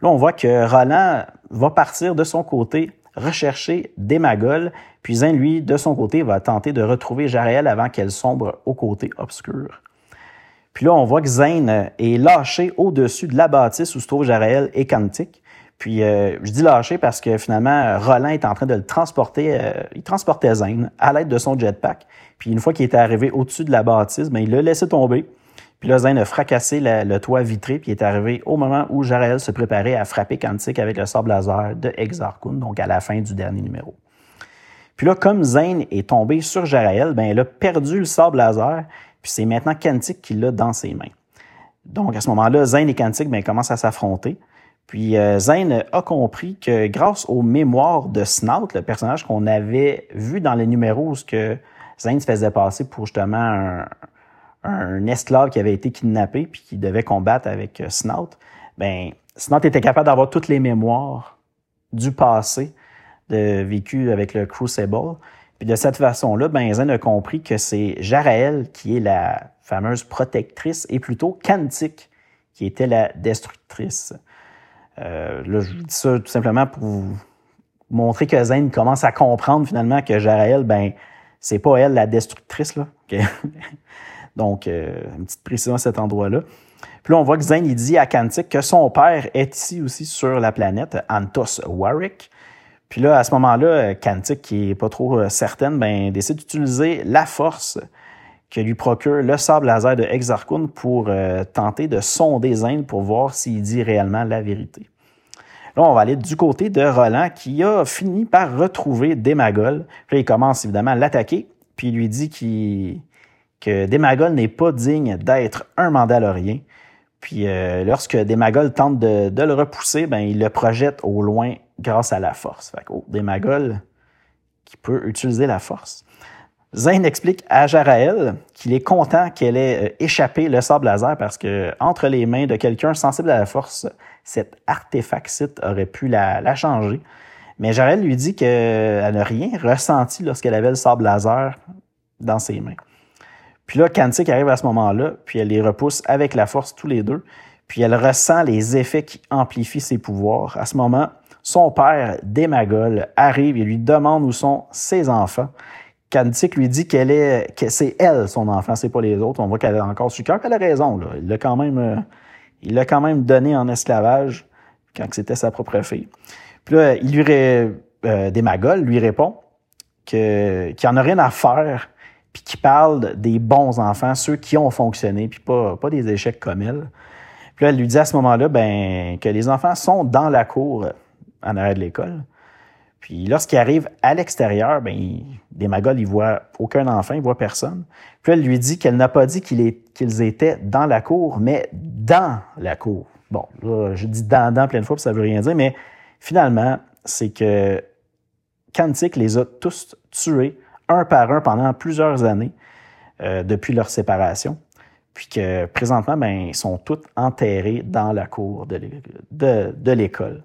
Là, on voit que Roland va partir de son côté rechercher des magols, puis Zane, lui, de son côté, va tenter de retrouver Jaraël avant qu'elle sombre au côté obscur. Puis là, on voit que Zane est lâché au-dessus de la bâtisse où se trouve Jaraël et Kantik. Puis euh, je dis lâché parce que finalement, Roland est en train de le transporter. Euh, il transportait Zane à l'aide de son jetpack. Puis une fois qu'il était arrivé au-dessus de la bâtisse, ben, il l'a laissé tomber. Puis là, Zane a fracassé le toit vitré, puis est arrivé au moment où Jarael se préparait à frapper Kantik avec le sable laser de Exarchun, donc à la fin du dernier numéro. Puis là, comme Zane est tombé sur Jarael, ben, il a perdu le sable laser, puis c'est maintenant Kantik qui l'a dans ses mains. Donc à ce moment-là, Zane et Kantik ben, commencent à s'affronter. Puis euh, Zane a compris que grâce aux mémoires de Snout, le personnage qu'on avait vu dans les numéros où que Zane se faisait passer pour justement un, un esclave qui avait été kidnappé puis qui devait combattre avec euh, Snout, ben Snout était capable d'avoir toutes les mémoires du passé de vécu avec le Crucible. Puis de cette façon-là, ben Zen a compris que c'est Jaraël qui est la fameuse protectrice et plutôt Kantik qui était la destructrice. Euh, là, je dis ça tout simplement pour vous montrer que Zen commence à comprendre finalement que Jaraël, ben c'est pas elle la destructrice là. Donc, euh, une petite précision à cet endroit-là. Puis là, on voit que Zane, dit à Kantik que son père est ici aussi sur la planète, Antos Warwick. Puis là, à ce moment-là, Kantik, qui est pas trop euh, certaine, ben, décide d'utiliser la force que lui procure le sable laser de Exarchun pour euh, tenter de sonder Zane pour voir s'il dit réellement la vérité. Là, on va aller du côté de Roland qui a fini par retrouver Demagol. Puis là, il commence évidemment à l'attaquer, puis il lui dit qu'il que Demagol n'est pas digne d'être un Mandalorien. Puis euh, lorsque Démagol tente de, le repousser, ben, il le projette au loin grâce à la force. Fait que, oh, Démagol qui peut utiliser la force. Zane explique à Jaraël qu'il est content qu'elle ait euh, échappé le sable laser parce que entre les mains de quelqu'un sensible à la force, cet artefact aurait pu la, changer. Mais Jaraël lui dit qu'elle n'a rien ressenti lorsqu'elle avait le sable laser dans ses mains. Puis là, Kantik arrive à ce moment-là, puis elle les repousse avec la force tous les deux, puis elle ressent les effets qui amplifient ses pouvoirs. À ce moment, son père, Démagol, arrive et lui demande où sont ses enfants. Kantik lui dit qu'elle est, que c'est elle son enfant, c'est pas les autres. On voit qu'elle a encore su cœur, qu'elle a raison. Là. Il l'a quand même, euh, il l'a quand même donné en esclavage quand c'était sa propre fille. Puis là, il lui ré, euh, Démagol lui répond que qu'il en a rien à faire, puis qu'il parle des bons enfants, ceux qui ont fonctionné, puis pas pas des échecs comme elle. Puis elle lui dit à ce moment-là, ben que les enfants sont dans la cour en arrière de l'école. Puis lorsqu'il arrive à l'extérieur, ben, des magols, il voit aucun enfant, il voit personne. Puis elle lui dit qu'elle n'a pas dit qu'ils étaient dans la cour, mais dans la cour. Bon, là, je dis dans, dans plein de fois, puis ça veut rien dire, mais finalement, c'est que Kantik les a tous tués, un par un, pendant plusieurs années, euh, depuis leur séparation. Puis que présentement, ben, ils sont tous enterrés dans la cour de l'école.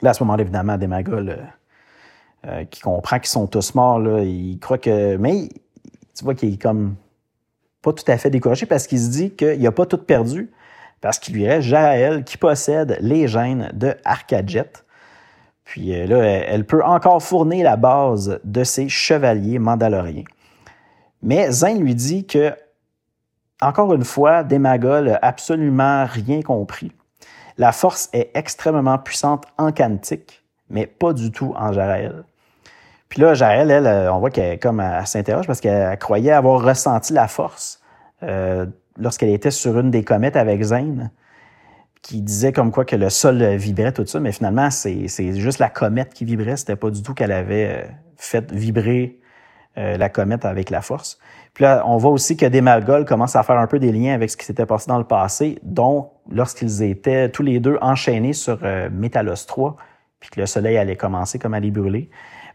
Là, à ce moment-là, évidemment, des euh, euh, qui comprend qu'ils sont tous morts, là, il croit que. Mais tu vois qu'il est comme pas tout à fait découragé parce qu'il se dit qu'il n'a pas tout perdu, parce qu'il lui reste Jaël qui possède les gènes de Arcadjet. Puis euh, là, elle peut encore fournir la base de ses chevaliers mandaloriens. Mais Zane lui dit que, encore une fois, Demagol n'a absolument rien compris. La force est extrêmement puissante en Cantique, mais pas du tout en Jaraël. Puis là, Jaël, elle, euh, on voit qu'elle comme s'interroge parce qu'elle croyait avoir ressenti la force euh, lorsqu'elle était sur une des comètes avec Zane, qui disait comme quoi que le sol vibrait, tout ça, mais finalement, c'est juste la comète qui vibrait, c'était pas du tout qu'elle avait euh, fait vibrer la comète avec la force. Puis là, on voit aussi que Démagol commence à faire un peu des liens avec ce qui s'était passé dans le passé, dont lorsqu'ils étaient tous les deux enchaînés sur euh, Métalos 3, puis que le soleil allait commencer comme à les brûler.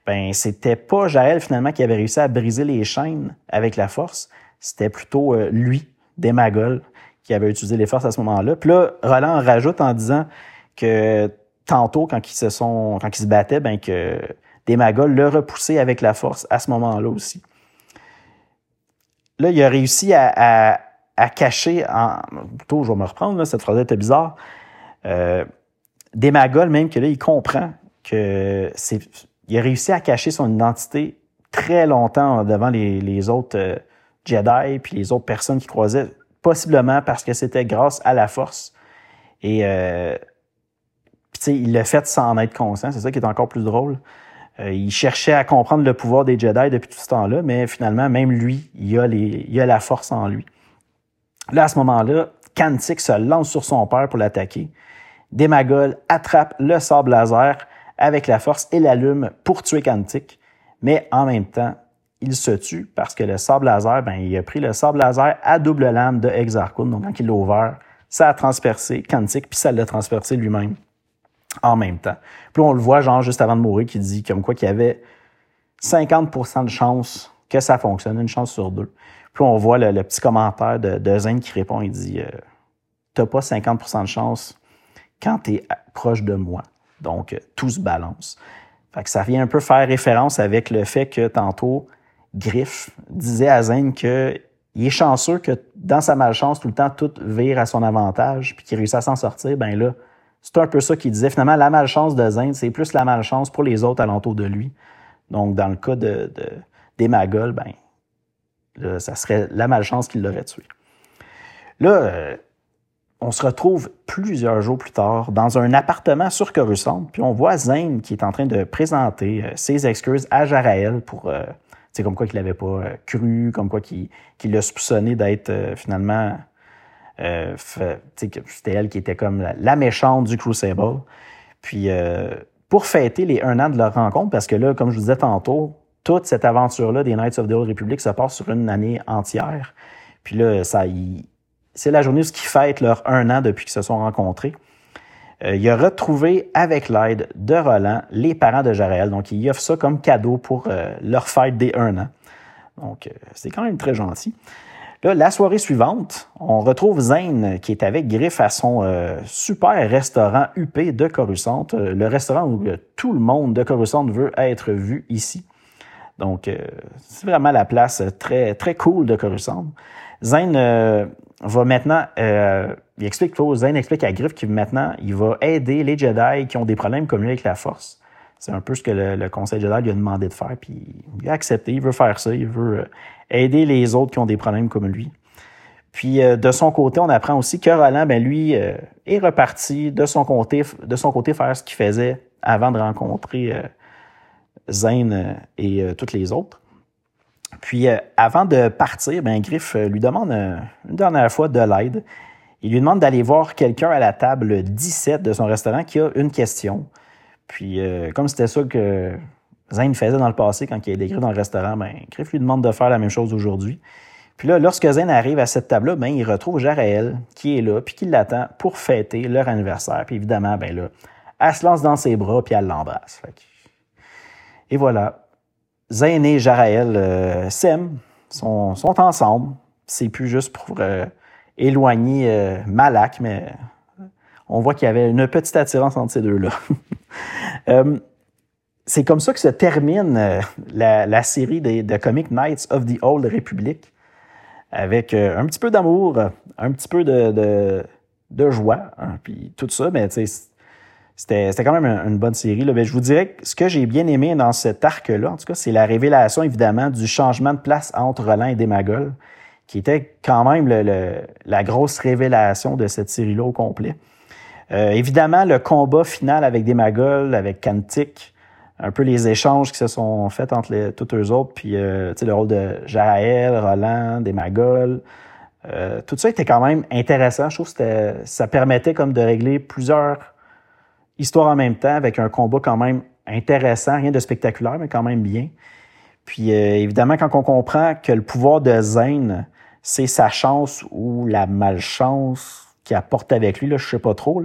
Ben, c'était pas Jaël finalement qui avait réussi à briser les chaînes avec la force, c'était plutôt euh, lui, Démagol, qui avait utilisé les forces à ce moment-là. Puis là, Roland rajoute en disant que tantôt, quand ils se sont, quand ils se battaient, ben que Démagol le repoussait avec la force à ce moment-là aussi là, il a réussi à, cacher, en, plutôt, je vais me reprendre, cette phrase était bizarre, euh, Démagol, même que là, il comprend que c'est, il a réussi à cacher son identité très longtemps devant les, autres euh, Jedi puis les autres personnes qui croisaient, possiblement parce que c'était grâce à la force. Et euh, il l'a fait sans en être conscient, c'est ça qui est encore plus drôle. Euh, il cherchait à comprendre le pouvoir des Jedi depuis tout ce temps-là, mais finalement, même lui, il a, les, il a la force en lui. Là, à ce moment-là, Kantik se lance sur son père pour l'attaquer. Demagol attrape le sable laser avec la force et l'allume pour tuer Kantik, mais en même temps, il se tue parce que le sable laser, ben, il a pris le sable laser à double lame de Exarchun. Donc, quand il l'a ouvert, ça a transpercé Kantik, puis ça l'a transpercé lui-même en même temps. Puis on le voit, genre, juste avant de mourir, qui dit comme quoi qu'il y avait 50% de chance que ça fonctionne, une chance sur deux. Puis on voit le, petit commentaire de, de qui répond, il dit euh, T'as pas 50% de chance quand tu es proche de moi. Donc, euh, tout se balance. Fait que ça vient un peu faire référence avec le fait que tantôt, Griff disait à Zane que il est chanceux que dans sa malchance, tout le temps, tout vire à son avantage, puis qu'il réussit à s'en sortir. Ben là, c'est un peu ça qu'il disait. Finalement, la malchance de Zane, c'est plus la malchance pour les autres alentours de lui. Donc, dans le cas de, de des ben, ça serait la malchance qui l'aurait tué. Là, euh, on se retrouve plusieurs jours plus tard dans un appartement sur Coruscant, puis on voit Zane qui est en train de présenter euh, ses excuses à Jaraël pour, euh, c'est comme quoi qu'il n'avait pas cru, comme quoi qu'il l'a soupçonné d'être finalement euh, c'était elle qui était comme la, méchante du Crucible. Puis euh, pour fêter les un an de leur rencontre, parce que là, comme je vous disais tantôt, toute cette aventure-là des Knights of the Old Republic se passe sur une année entière. Puis là, ça, c'est la journée où ils fêtent leur un an depuis qu'ils se sont rencontrés. Euh, il a retrouvé, avec l'aide de Roland, les parents de Jarel. Donc, il offre ça comme cadeau pour euh, leur fête des un an. Donc, euh, c'est quand même très gentil. Là, la soirée suivante, on retrouve Zane qui est avec Griff à son super restaurant UP de Coruscant, le restaurant où tout le monde de Coruscant veut être vu ici. Donc, c'est vraiment la place très, très cool de Coruscant. Zane va maintenant, euh, il explique, Zane explique à Griff qu'il maintenant, il va aider les Jedi qui ont des problèmes comme lui avec la Force. C'est un peu ce que le, Conseil Jedi lui a demandé de faire, puis il a accepté, il veut faire ça, il veut euh, aider les autres qui ont des problèmes comme lui. Puis euh, de son côté, on apprend aussi que Roland, ben lui, est reparti de son côté, de son côté faire ce qu'il faisait avant de rencontrer Zane et toutes les autres. Puis euh, avant de partir, ben, Griff euh, lui demande euh, une dernière fois de l'aide. Il lui demande d'aller voir quelqu'un à la table 17 de son restaurant qui a une question. Puis comme c'était ça que Zane faisait dans le passé quand il est décrit dans le restaurant, ben, Griff lui demande de faire la même chose aujourd'hui. Puis là, lorsque Zane arrive à cette table-là, ben, il retrouve Jaraël qui est là, puis qui l'attend pour fêter leur anniversaire. Puis évidemment, ben là, elle se lance dans ses bras, puis elle l'embrasse. Et voilà, Zayn et Jaraël euh, s'aiment, sont, sont, ensemble. C'est plus juste pour euh, éloigner euh, Malak, mais on voit qu'il y avait une petite attirance entre ces deux-là. c'est comme ça que se termine la, série des, de Comic Knights of the Old Republic, avec un petit peu d'amour, un petit peu de, joie, hein, puis tout ça, mais tu c'était quand même une, bonne série. Là. je vous dirais que ce que j'ai bien aimé dans cet arc-là, en tout cas, c'est la révélation, évidemment, du changement de place entre Roland et Demagol, qui était quand même la grosse révélation de cette série-là au complet. Euh, évidemment, le combat final avec Demagol, avec Kantik, un peu les échanges qui se sont faits entre les, tous eux autres, puis euh, le rôle de Jaël, Roland, Demagol. Euh, tout ça était quand même intéressant. Je trouve que ça permettait comme de régler plusieurs histoire en même temps, avec un combat quand même intéressant, rien de spectaculaire, mais quand même bien. Puis euh, évidemment, quand on comprend que le pouvoir de Zane, c'est sa chance ou la malchance qu'il apporte avec lui, là, je sais pas trop,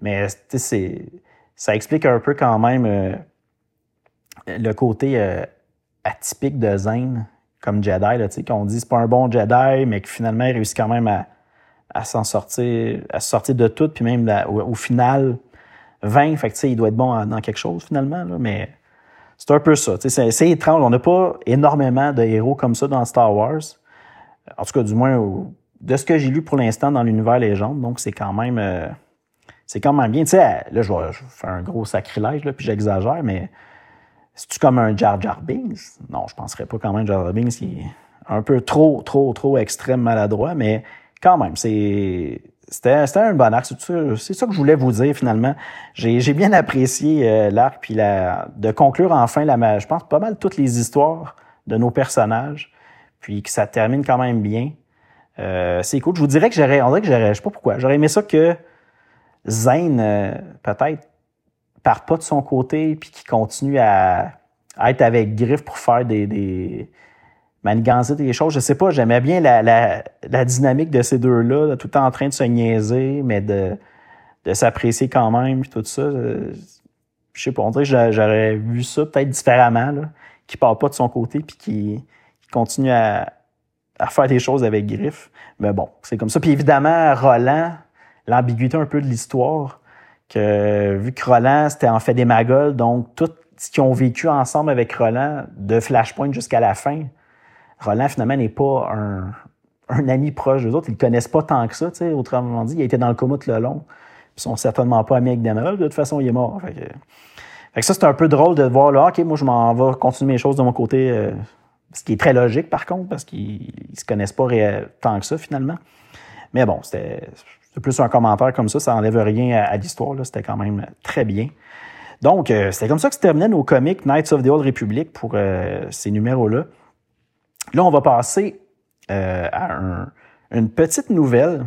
mais ça explique un peu quand même euh, le côté euh, atypique de Zane comme Jedi, là, qu'on dit c'est pas un bon Jedi, mais que finalement il réussit quand même à, s'en sortir, à sortir de tout, puis même au, final, 20, fait que, il doit être bon dans quelque chose finalement, là, mais c'est un peu ça. C'est étrange. On n'a pas énormément de héros comme ça dans Star Wars. En tout cas, du moins, de ce que j'ai lu pour l'instant dans l'univers légende. Donc, c'est quand même euh, c'est quand même bien. Tu sais, là, je vais, faire un gros sacrilège, là, puis j'exagère, mais c'est-tu comme un Jar Jar Binks? Non, je penserais pas quand même Jar Jar Binks. Il est un peu trop, trop, trop extrême maladroit, mais quand même, c'est c'était un bon arc. C'est ça que je voulais vous dire finalement. J'ai bien apprécié euh, l'arc, puis la, de conclure enfin, la, je pense, pas mal toutes les histoires de nos personnages, puis que ça termine quand même bien. Euh, c'est cool. Je vous dirais que j'aurais, on dirait que j'aurais, je sais pas pourquoi, j'aurais aimé ça que Zane, euh, peut-être, parte pas de son côté, puis qu'il continue à, être avec Griff pour faire des, des manigancer des choses. Je sais pas, j'aimais bien la, la, la, dynamique de ces deux-là, tout en train de se niaiser, mais de, de s'apprécier quand même, puis tout ça. Je sais pas, on dirait que j'aurais vu ça peut-être différemment, là, qui part pas de son côté, puis qui, continue à, à faire des choses avec Griff. Mais bon, c'est comme ça. Puis évidemment, Roland, l'ambiguïté un peu de l'histoire, que vu que Roland, c'était en fait des magols, donc tout ce qu'ils ont vécu ensemble avec Roland, de Flashpoint jusqu'à la fin, Roland, finalement, n'est pas un, ami proche d'eux autres. Ils ne connaissent pas tant que ça. Autrement dit, il été dans le coma tout le long. Ils sont certainement pas amis avec Demerol. De toute façon, il est mort. Fait que, ça, c'est un peu drôle de voir là, OK, moi, je m'en vais continuer mes choses de mon côté. Euh, ce qui est très logique, par contre, parce qu'ils se connaissent pas tant que ça, finalement. Mais bon, c'était plus un commentaire comme ça. Ça n'enlève rien à, l'histoire. C'était quand même très bien. Donc, euh, c'était comme ça que se terminait nos comics Knights of the Old Republic pour euh, ces numéros-là. Là, on va passer euh, à une petite nouvelle.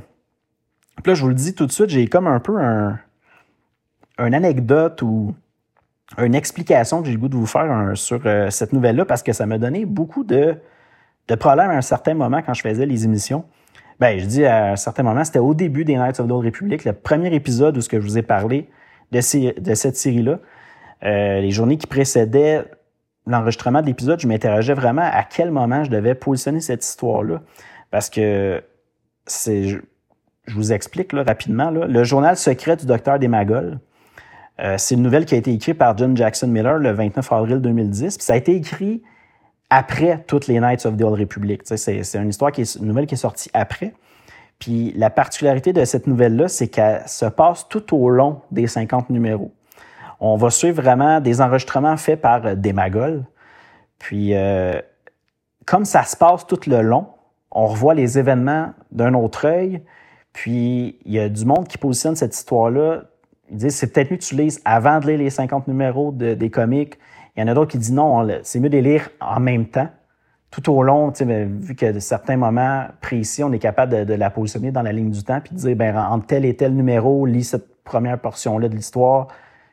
Puis là, je vous le dis tout de suite, j'ai comme un peu un, une anecdote ou une explication que j'ai le goût de vous faire sur euh, cette nouvelle-là parce que ça m'a donné beaucoup de, problèmes à un certain moment quand je faisais les émissions. Ben, je dis à un certain moment, c'était au début des Knights of the Old Republic, le premier épisode où ce que je vous ai parlé de, de cette série-là. Euh, les journées qui précédaient l'enregistrement de l'épisode, je m'interrogeais vraiment à quel moment je devais positionner cette histoire-là. Parce que c'est, je, vous explique rapidement. Le journal secret du docteur Desmagoles, euh, c'est une nouvelle qui a été écrite par John Jackson Miller le 29 avril 2010. Puis ça a été écrit après toutes les Knights of the Old Republic. C'est, c'est une histoire qui est une nouvelle qui est sortie après. Puis la particularité de cette nouvelle-là, c'est qu'elle se passe tout au long des 50 numéros. On va suivre vraiment des enregistrements faits par euh, Demagol. Puis, euh, comme ça se passe tout le long, on revoit les événements d'un autre œil. Puis, il y a du monde qui positionne cette histoire-là. Ils disent c'est peut-être mieux que tu lises avant de lire les 50 numéros des comics. Il y en a d'autres qui disent non, c'est mieux de les lire en même temps tout au long, vu que certains moments précis, on est capable de, la positionner dans la ligne du temps, puis de dire, ben, entre tel et tel numéro, lis cette première portion-là de l'histoire,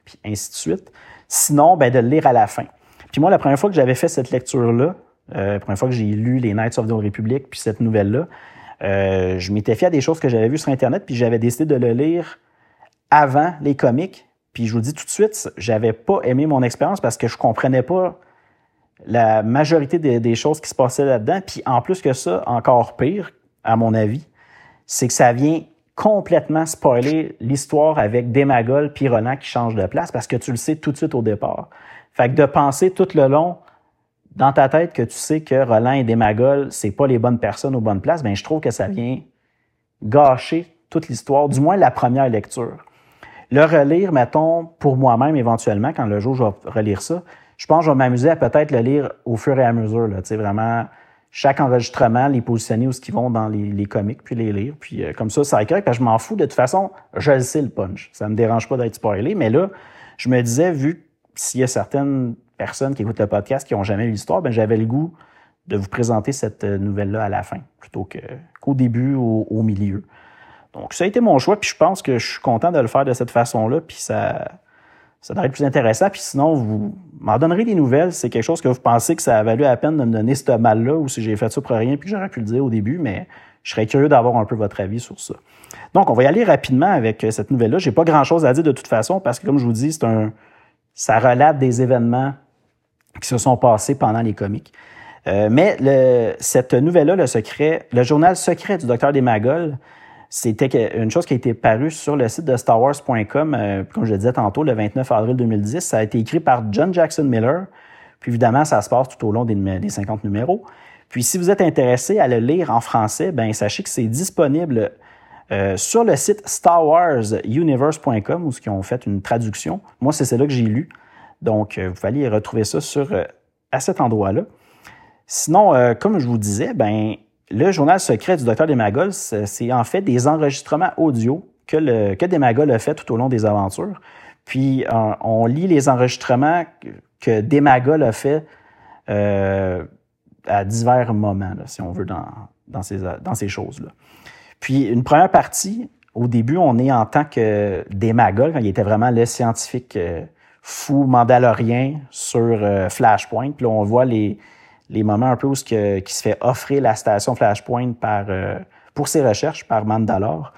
puis ainsi de suite. Sinon, ben, de le lire à la fin. Puis moi, la première fois que j'avais fait cette lecture-là, euh, la première fois que j'ai lu les Knights of the Republic, puis cette nouvelle-là, euh, je m'étais fié à des choses que j'avais vues sur Internet, puis j'avais décidé de le lire avant les comics. Puis je vous dis tout de suite, j'avais pas aimé mon expérience parce que je comprenais pas la majorité des, choses qui se passaient là-dedans. Puis en plus que ça, encore pire, à mon avis, c'est que ça vient complètement spoiler l'histoire avec Démagol puis Ronan qui change de place parce que tu le sais tout de suite au départ. Fait que de penser tout le long dans ta tête que tu sais que Roland et Démagol, c'est pas les bonnes personnes aux bonnes places, ben je trouve que ça vient gâcher toute l'histoire, du moins la première lecture. Le relire, mettons, pour moi-même éventuellement, quand le jour je vais relire ça, je pense que je vais m'amuser à peut-être le lire au fur et à mesure. Là, vraiment, chaque enregistrement, les positionner où ce qu'ils vont dans les, les, comics, puis les lire. Puis euh, comme ça, ça parce que je m'en fous. De toute façon, je le sais le punch. Ça me dérange pas d'être spoilé. Mais là, je me disais, vu s'il y a certaines personnes qui écoutent le podcast qui n'ont jamais lu l'histoire, ben j'avais le goût de vous présenter cette euh, nouvelle-là à la fin, plutôt qu'au début ou au milieu. Donc, ça a été mon choix, puis je pense que je suis content de le faire de cette façon-là, puis ça, ça devrait être plus intéressant. Puis sinon, vous m'en donnerez des nouvelles. C'est quelque chose que vous pensez que ça a valu la peine de me donner ce mal-là ou si j'ai fait ça pour rien puis j'aurais pu le dire au début, mais je serais curieux d'avoir un peu votre avis sur ça. Donc, on va y aller rapidement avec euh, cette nouvelle-là. J'ai pas grand-chose à dire de toute façon parce que, comme je vous dis, c'est un, ça relate des événements qui se sont passés pendant les comics. Euh, mais le, cette nouvelle-là, le secret, le journal secret du docteur Desmagoles, c'était une chose qui a été parue sur le site de StarWars.com, euh, comme je le disais tantôt, le 29 avril 2010. Ça a été écrit par John Jackson Miller. Puis évidemment, ça se passe tout au long des, des 50 numéros. Puis si vous êtes intéressé à le lire en français, ben sachez que c'est disponible euh, sur le site starwarsuniverse.com où ils ont fait une traduction. Moi, c'est celle-là que j'ai lu. Donc, euh, vous pouvez retrouver ça sur, à cet endroit-là. Sinon, comme je vous disais, ben le journal secret du docteur Desmagoles, c'est en fait des enregistrements audio que, Desmagoles a fait tout au long des aventures. Puis euh, on lit les enregistrements que Desmagoles a fait euh, à divers moments, si on veut, dans, ces, choses-là. Puis une première partie, au début, on est en tant que Desmagoles, quand il était vraiment le scientifique euh, fou mandalorien sur Flashpoint. Là, on voit les, les moments un peu où que, qui se fait offrir la station Flashpoint par, euh, pour ses recherches par Mandalore.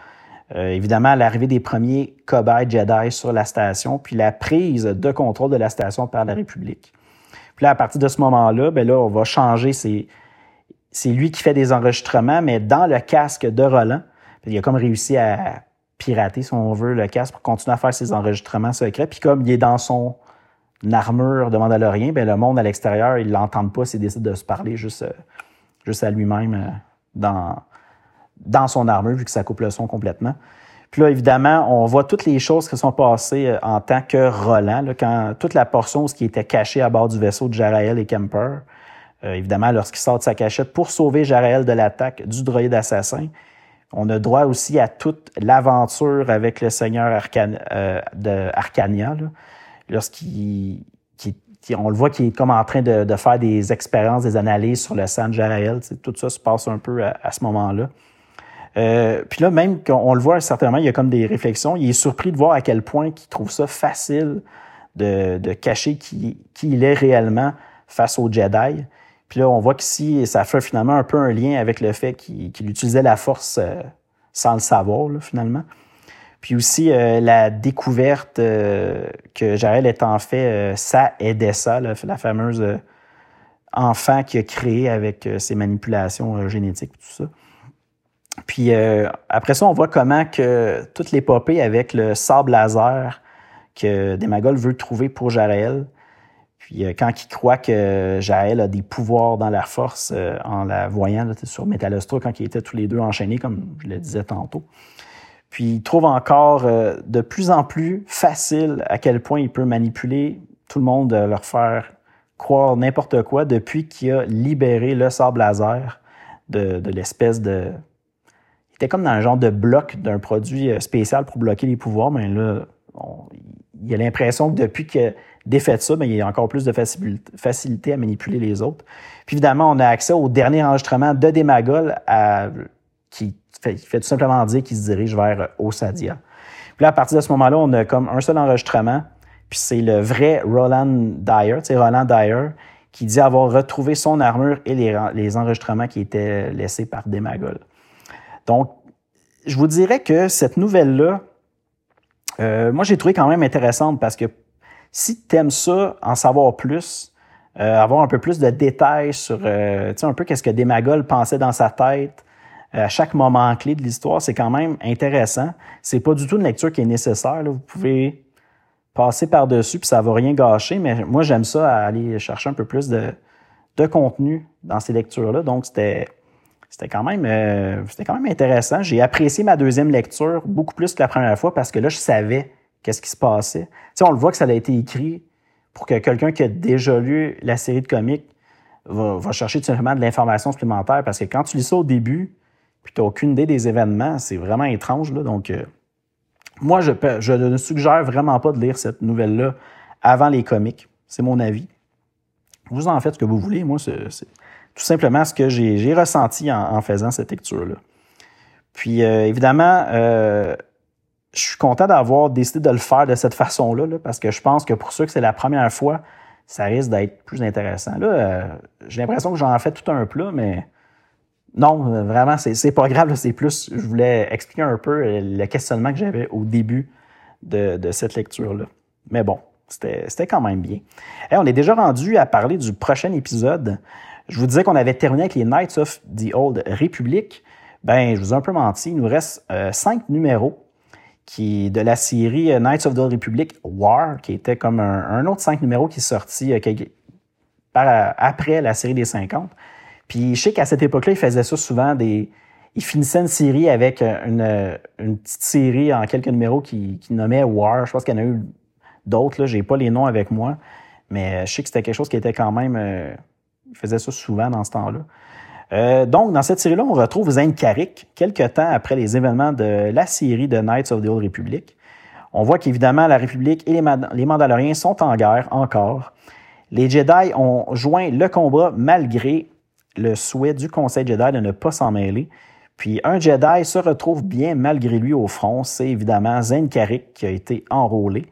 Euh, évidemment, l'arrivée des premiers cobayes Jedi sur la station, puis la prise de contrôle de la station par la République. Puis là, à partir de ce moment-là, ben là, on va changer. C'est, c'est lui qui fait des enregistrements, mais dans le casque de Roland. Il a comme réussi à pirater, si on veut, le casque pour continuer à faire ses enregistrements secrets. Puis comme il est dans son une armure de Mandalorien, ben, le monde à l'extérieur, ils l'entendent pas s'il décide de se parler juste, euh, juste à lui-même euh, dans, son armure, vu que ça coupe le son complètement. Puis là, évidemment, on voit toutes les choses qui sont passées euh, en tant que Roland, quand toute la portion ce qui était caché à bord du vaisseau de Jarael et Kemper. évidemment, lorsqu'il sort de sa cachette pour sauver Jarael de l'attaque du droïde assassin. On a droit aussi à toute l'aventure avec le seigneur de Arcania, lorsqu'il on le voit qu'il est comme en train de, faire des expériences, des analyses sur le sang de. Tout ça se passe un peu à, ce moment-là. Euh, puis là, même qu'on le voit certainement, il y a comme des réflexions. Il est surpris de voir à quel point il trouve ça facile de, cacher qui, qui, il est réellement face aux Jedi. Puis là, on voit qu'ici, ça fait finalement un peu un lien avec le fait qu'il utilisait la force sans le savoir, finalement. Puis aussi, la découverte que Jaël est en fait, ça aidait ça, la fameuse enfant qu'il a créé avec ses manipulations génétiques, tout ça. Puis euh, après ça, on voit comment que toute l'épopée avec le sable laser que Demagol veut trouver pour Jarel. Puis euh, quand il croit que Jaël a des pouvoirs dans la force euh, en la voyant là, sur Metalostra quand ils étaient tous les deux enchaînés, comme je le disais tantôt. Puis il trouve encore de plus en plus facile à quel point il peut manipuler tout le monde, leur faire croire n'importe quoi depuis qu'il a libéré le sable laser de, l'espèce de il était comme dans un genre de bloc d'un produit euh, spécial pour bloquer les pouvoirs, mais là, il y a l'impression que depuis que défait ça, mais il y a encore plus de facilité à manipuler les autres. Puis évidemment, on a accès au dernier enregistrement de Demagol qui, fait, tout simplement dire qu'il se dirige vers Osadia. Puis là, à partir de ce moment-là, on a comme un seul enregistrement, puis c'est le vrai Roland Dyer, tu sais, Roland Dyer, qui dit avoir retrouvé son armure et les, enregistrements qui étaient laissés par Demagol. Donc, je vous dirais que cette nouvelle-là, euh, moi, j'ai trouvé quand même intéressante parce que si tu aimes ça, en savoir plus, euh, avoir un peu plus de détails sur, euh, un peu qu'est-ce que Demagol pensait dans sa tête à chaque moment clé de l'histoire, c'est quand même intéressant. C'est pas du tout une lecture qui est nécessaire. Vous pouvez passer par-dessus, puis ça va rien gâcher, mais moi, j'aime ça aller chercher un peu plus de, de contenu dans ces lectures-là. Donc, c'était c'était quand même euh, c'était quand même intéressant. J'ai apprécié ma deuxième lecture beaucoup plus que la première fois parce que là, je savais qu'est-ce qui se passait. Tu sais, on le voit que ça a été écrit pour que quelqu'un qui a déjà lu la série de comics va, chercher tout simplement de l'information supplémentaire parce que quand tu lis ça au début, puis tu n'as aucune idée des événements, c'est vraiment étrange. Là. Donc, euh, moi, je, ne suggère vraiment pas de lire cette nouvelle-là avant les comics. C'est mon avis. Vous en faites ce que vous voulez. Moi, c'est tout simplement ce que j'ai ressenti en, faisant cette lecture-là. Puis euh, évidemment, euh, je suis content d'avoir décidé de le faire de cette façon-là, parce que je pense que pour ceux que c'est la première fois, ça risque d'être plus intéressant. Là, j'ai l'impression que j'en fais tout un plat, mais non, vraiment, c'est pas grave. C'est plus, je voulais expliquer un peu le questionnement que j'avais au début de, cette lecture-là. Mais bon, c'était quand même bien. On est déjà rendu à parler du prochain épisode. Je vous disais qu'on avait terminé avec les Knights of the Old Republic. Ben, je vous ai un peu menti. Il nous reste euh, cinq numéros qui de la série euh, Knights of the Old Republic War, qui était comme un, autre cinq numéros qui est sorti euh, après la série des 50. Puis je sais qu'à cette époque-là, il faisait ça souvent des. Il finissait une série avec une, petite série en quelques numéros qui, nommait War. Je pense qu'il y en a eu d'autres, là. J'ai pas les noms avec moi. Mais je sais que c'était quelque chose qui était quand même il faisait ça souvent dans ce temps-là. Euh, donc, dans cette série-là, on retrouve Zane Carrick, quelques temps après les événements de la série de Knights of the Old Republic. On voit qu'évidemment, la République et les, Mandaloriens sont en guerre encore. Les Jedi ont joint le combat malgré le souhait du Conseil Jedi de ne pas s'en mêler. Puis un Jedi se retrouve bien malgré lui au front. C'est évidemment Zane Carrick qui a été enrôlé.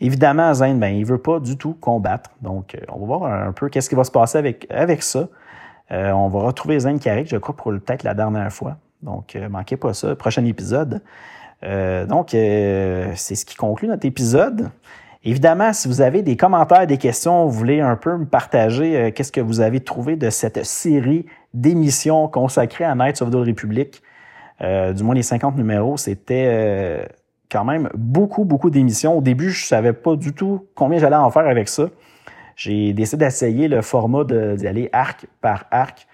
Évidemment, Zane, ben, il veut pas du tout combattre. Donc, euh, on va voir un peu qu'est-ce qui va se passer avec, ça. Euh, on va retrouver Zane Carrick, je crois, pour peut-être la dernière fois. Donc, euh, manquez pas ça. Prochain épisode. donc, c'est ce qui conclut notre épisode. Évidemment, si vous avez des commentaires, des questions, vous voulez un peu me partager qu'est-ce que vous avez trouvé de cette série d'émissions consacrées à Knights of the Republic, du moins les 50 numéros, c'était quand même beaucoup, beaucoup d'émissions. Au début, je savais pas du tout combien j'allais en faire avec ça. J'ai décidé d'essayer le format d'y aller arc par arc.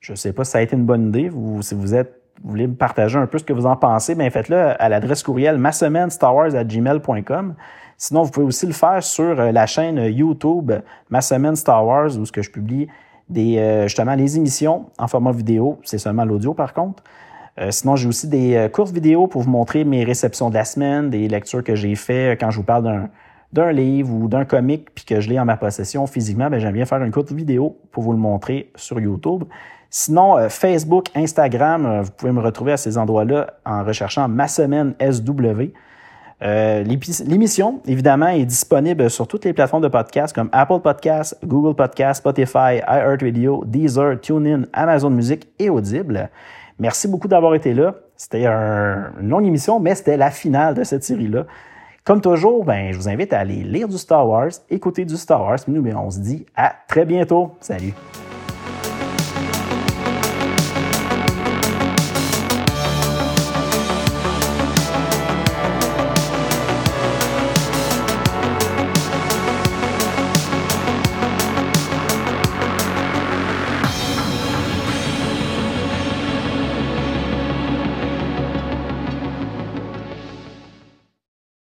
Je sais pas si ça a été une bonne idée. Si vous êtes vous voulez me partager un peu ce que vous en pensez, bien faites-le à l'adresse courriel ma semaine gmail.com. Sinon, vous pouvez aussi le faire sur euh, la chaîne YouTube Ma semaine Star Wars, où ce que je publie euh, justement les émissions en format vidéo. C'est seulement l'audio par contre. Euh, sinon, j'ai aussi des euh, courtes vidéos pour vous montrer mes réceptions de la semaine, des lectures que j'ai fait quand je vous parle d'un livre ou d'un comic puis que je l'ai en ma possession physiquement, ben, j'aime bien faire une courte vidéo pour vous le montrer sur YouTube. Sinon, euh, Facebook, Instagram, vous pouvez me retrouver à ces endroits-là en recherchant ma semaine SW. Euh, l'émission, évidemment, est disponible sur toutes les plateformes de podcast comme Apple Podcasts, Google Podcasts, Spotify, iHeartRadio, Deezer, TuneIn, Amazon Music et Audible. Merci beaucoup d'avoir été là. C'était une longue émission, mais c'était la finale de cette série-là. Comme toujours, ben, je vous invite à aller lire du Star Wars, écouter du Star Wars. Nous, ben, on se dit à très bientôt. Salut!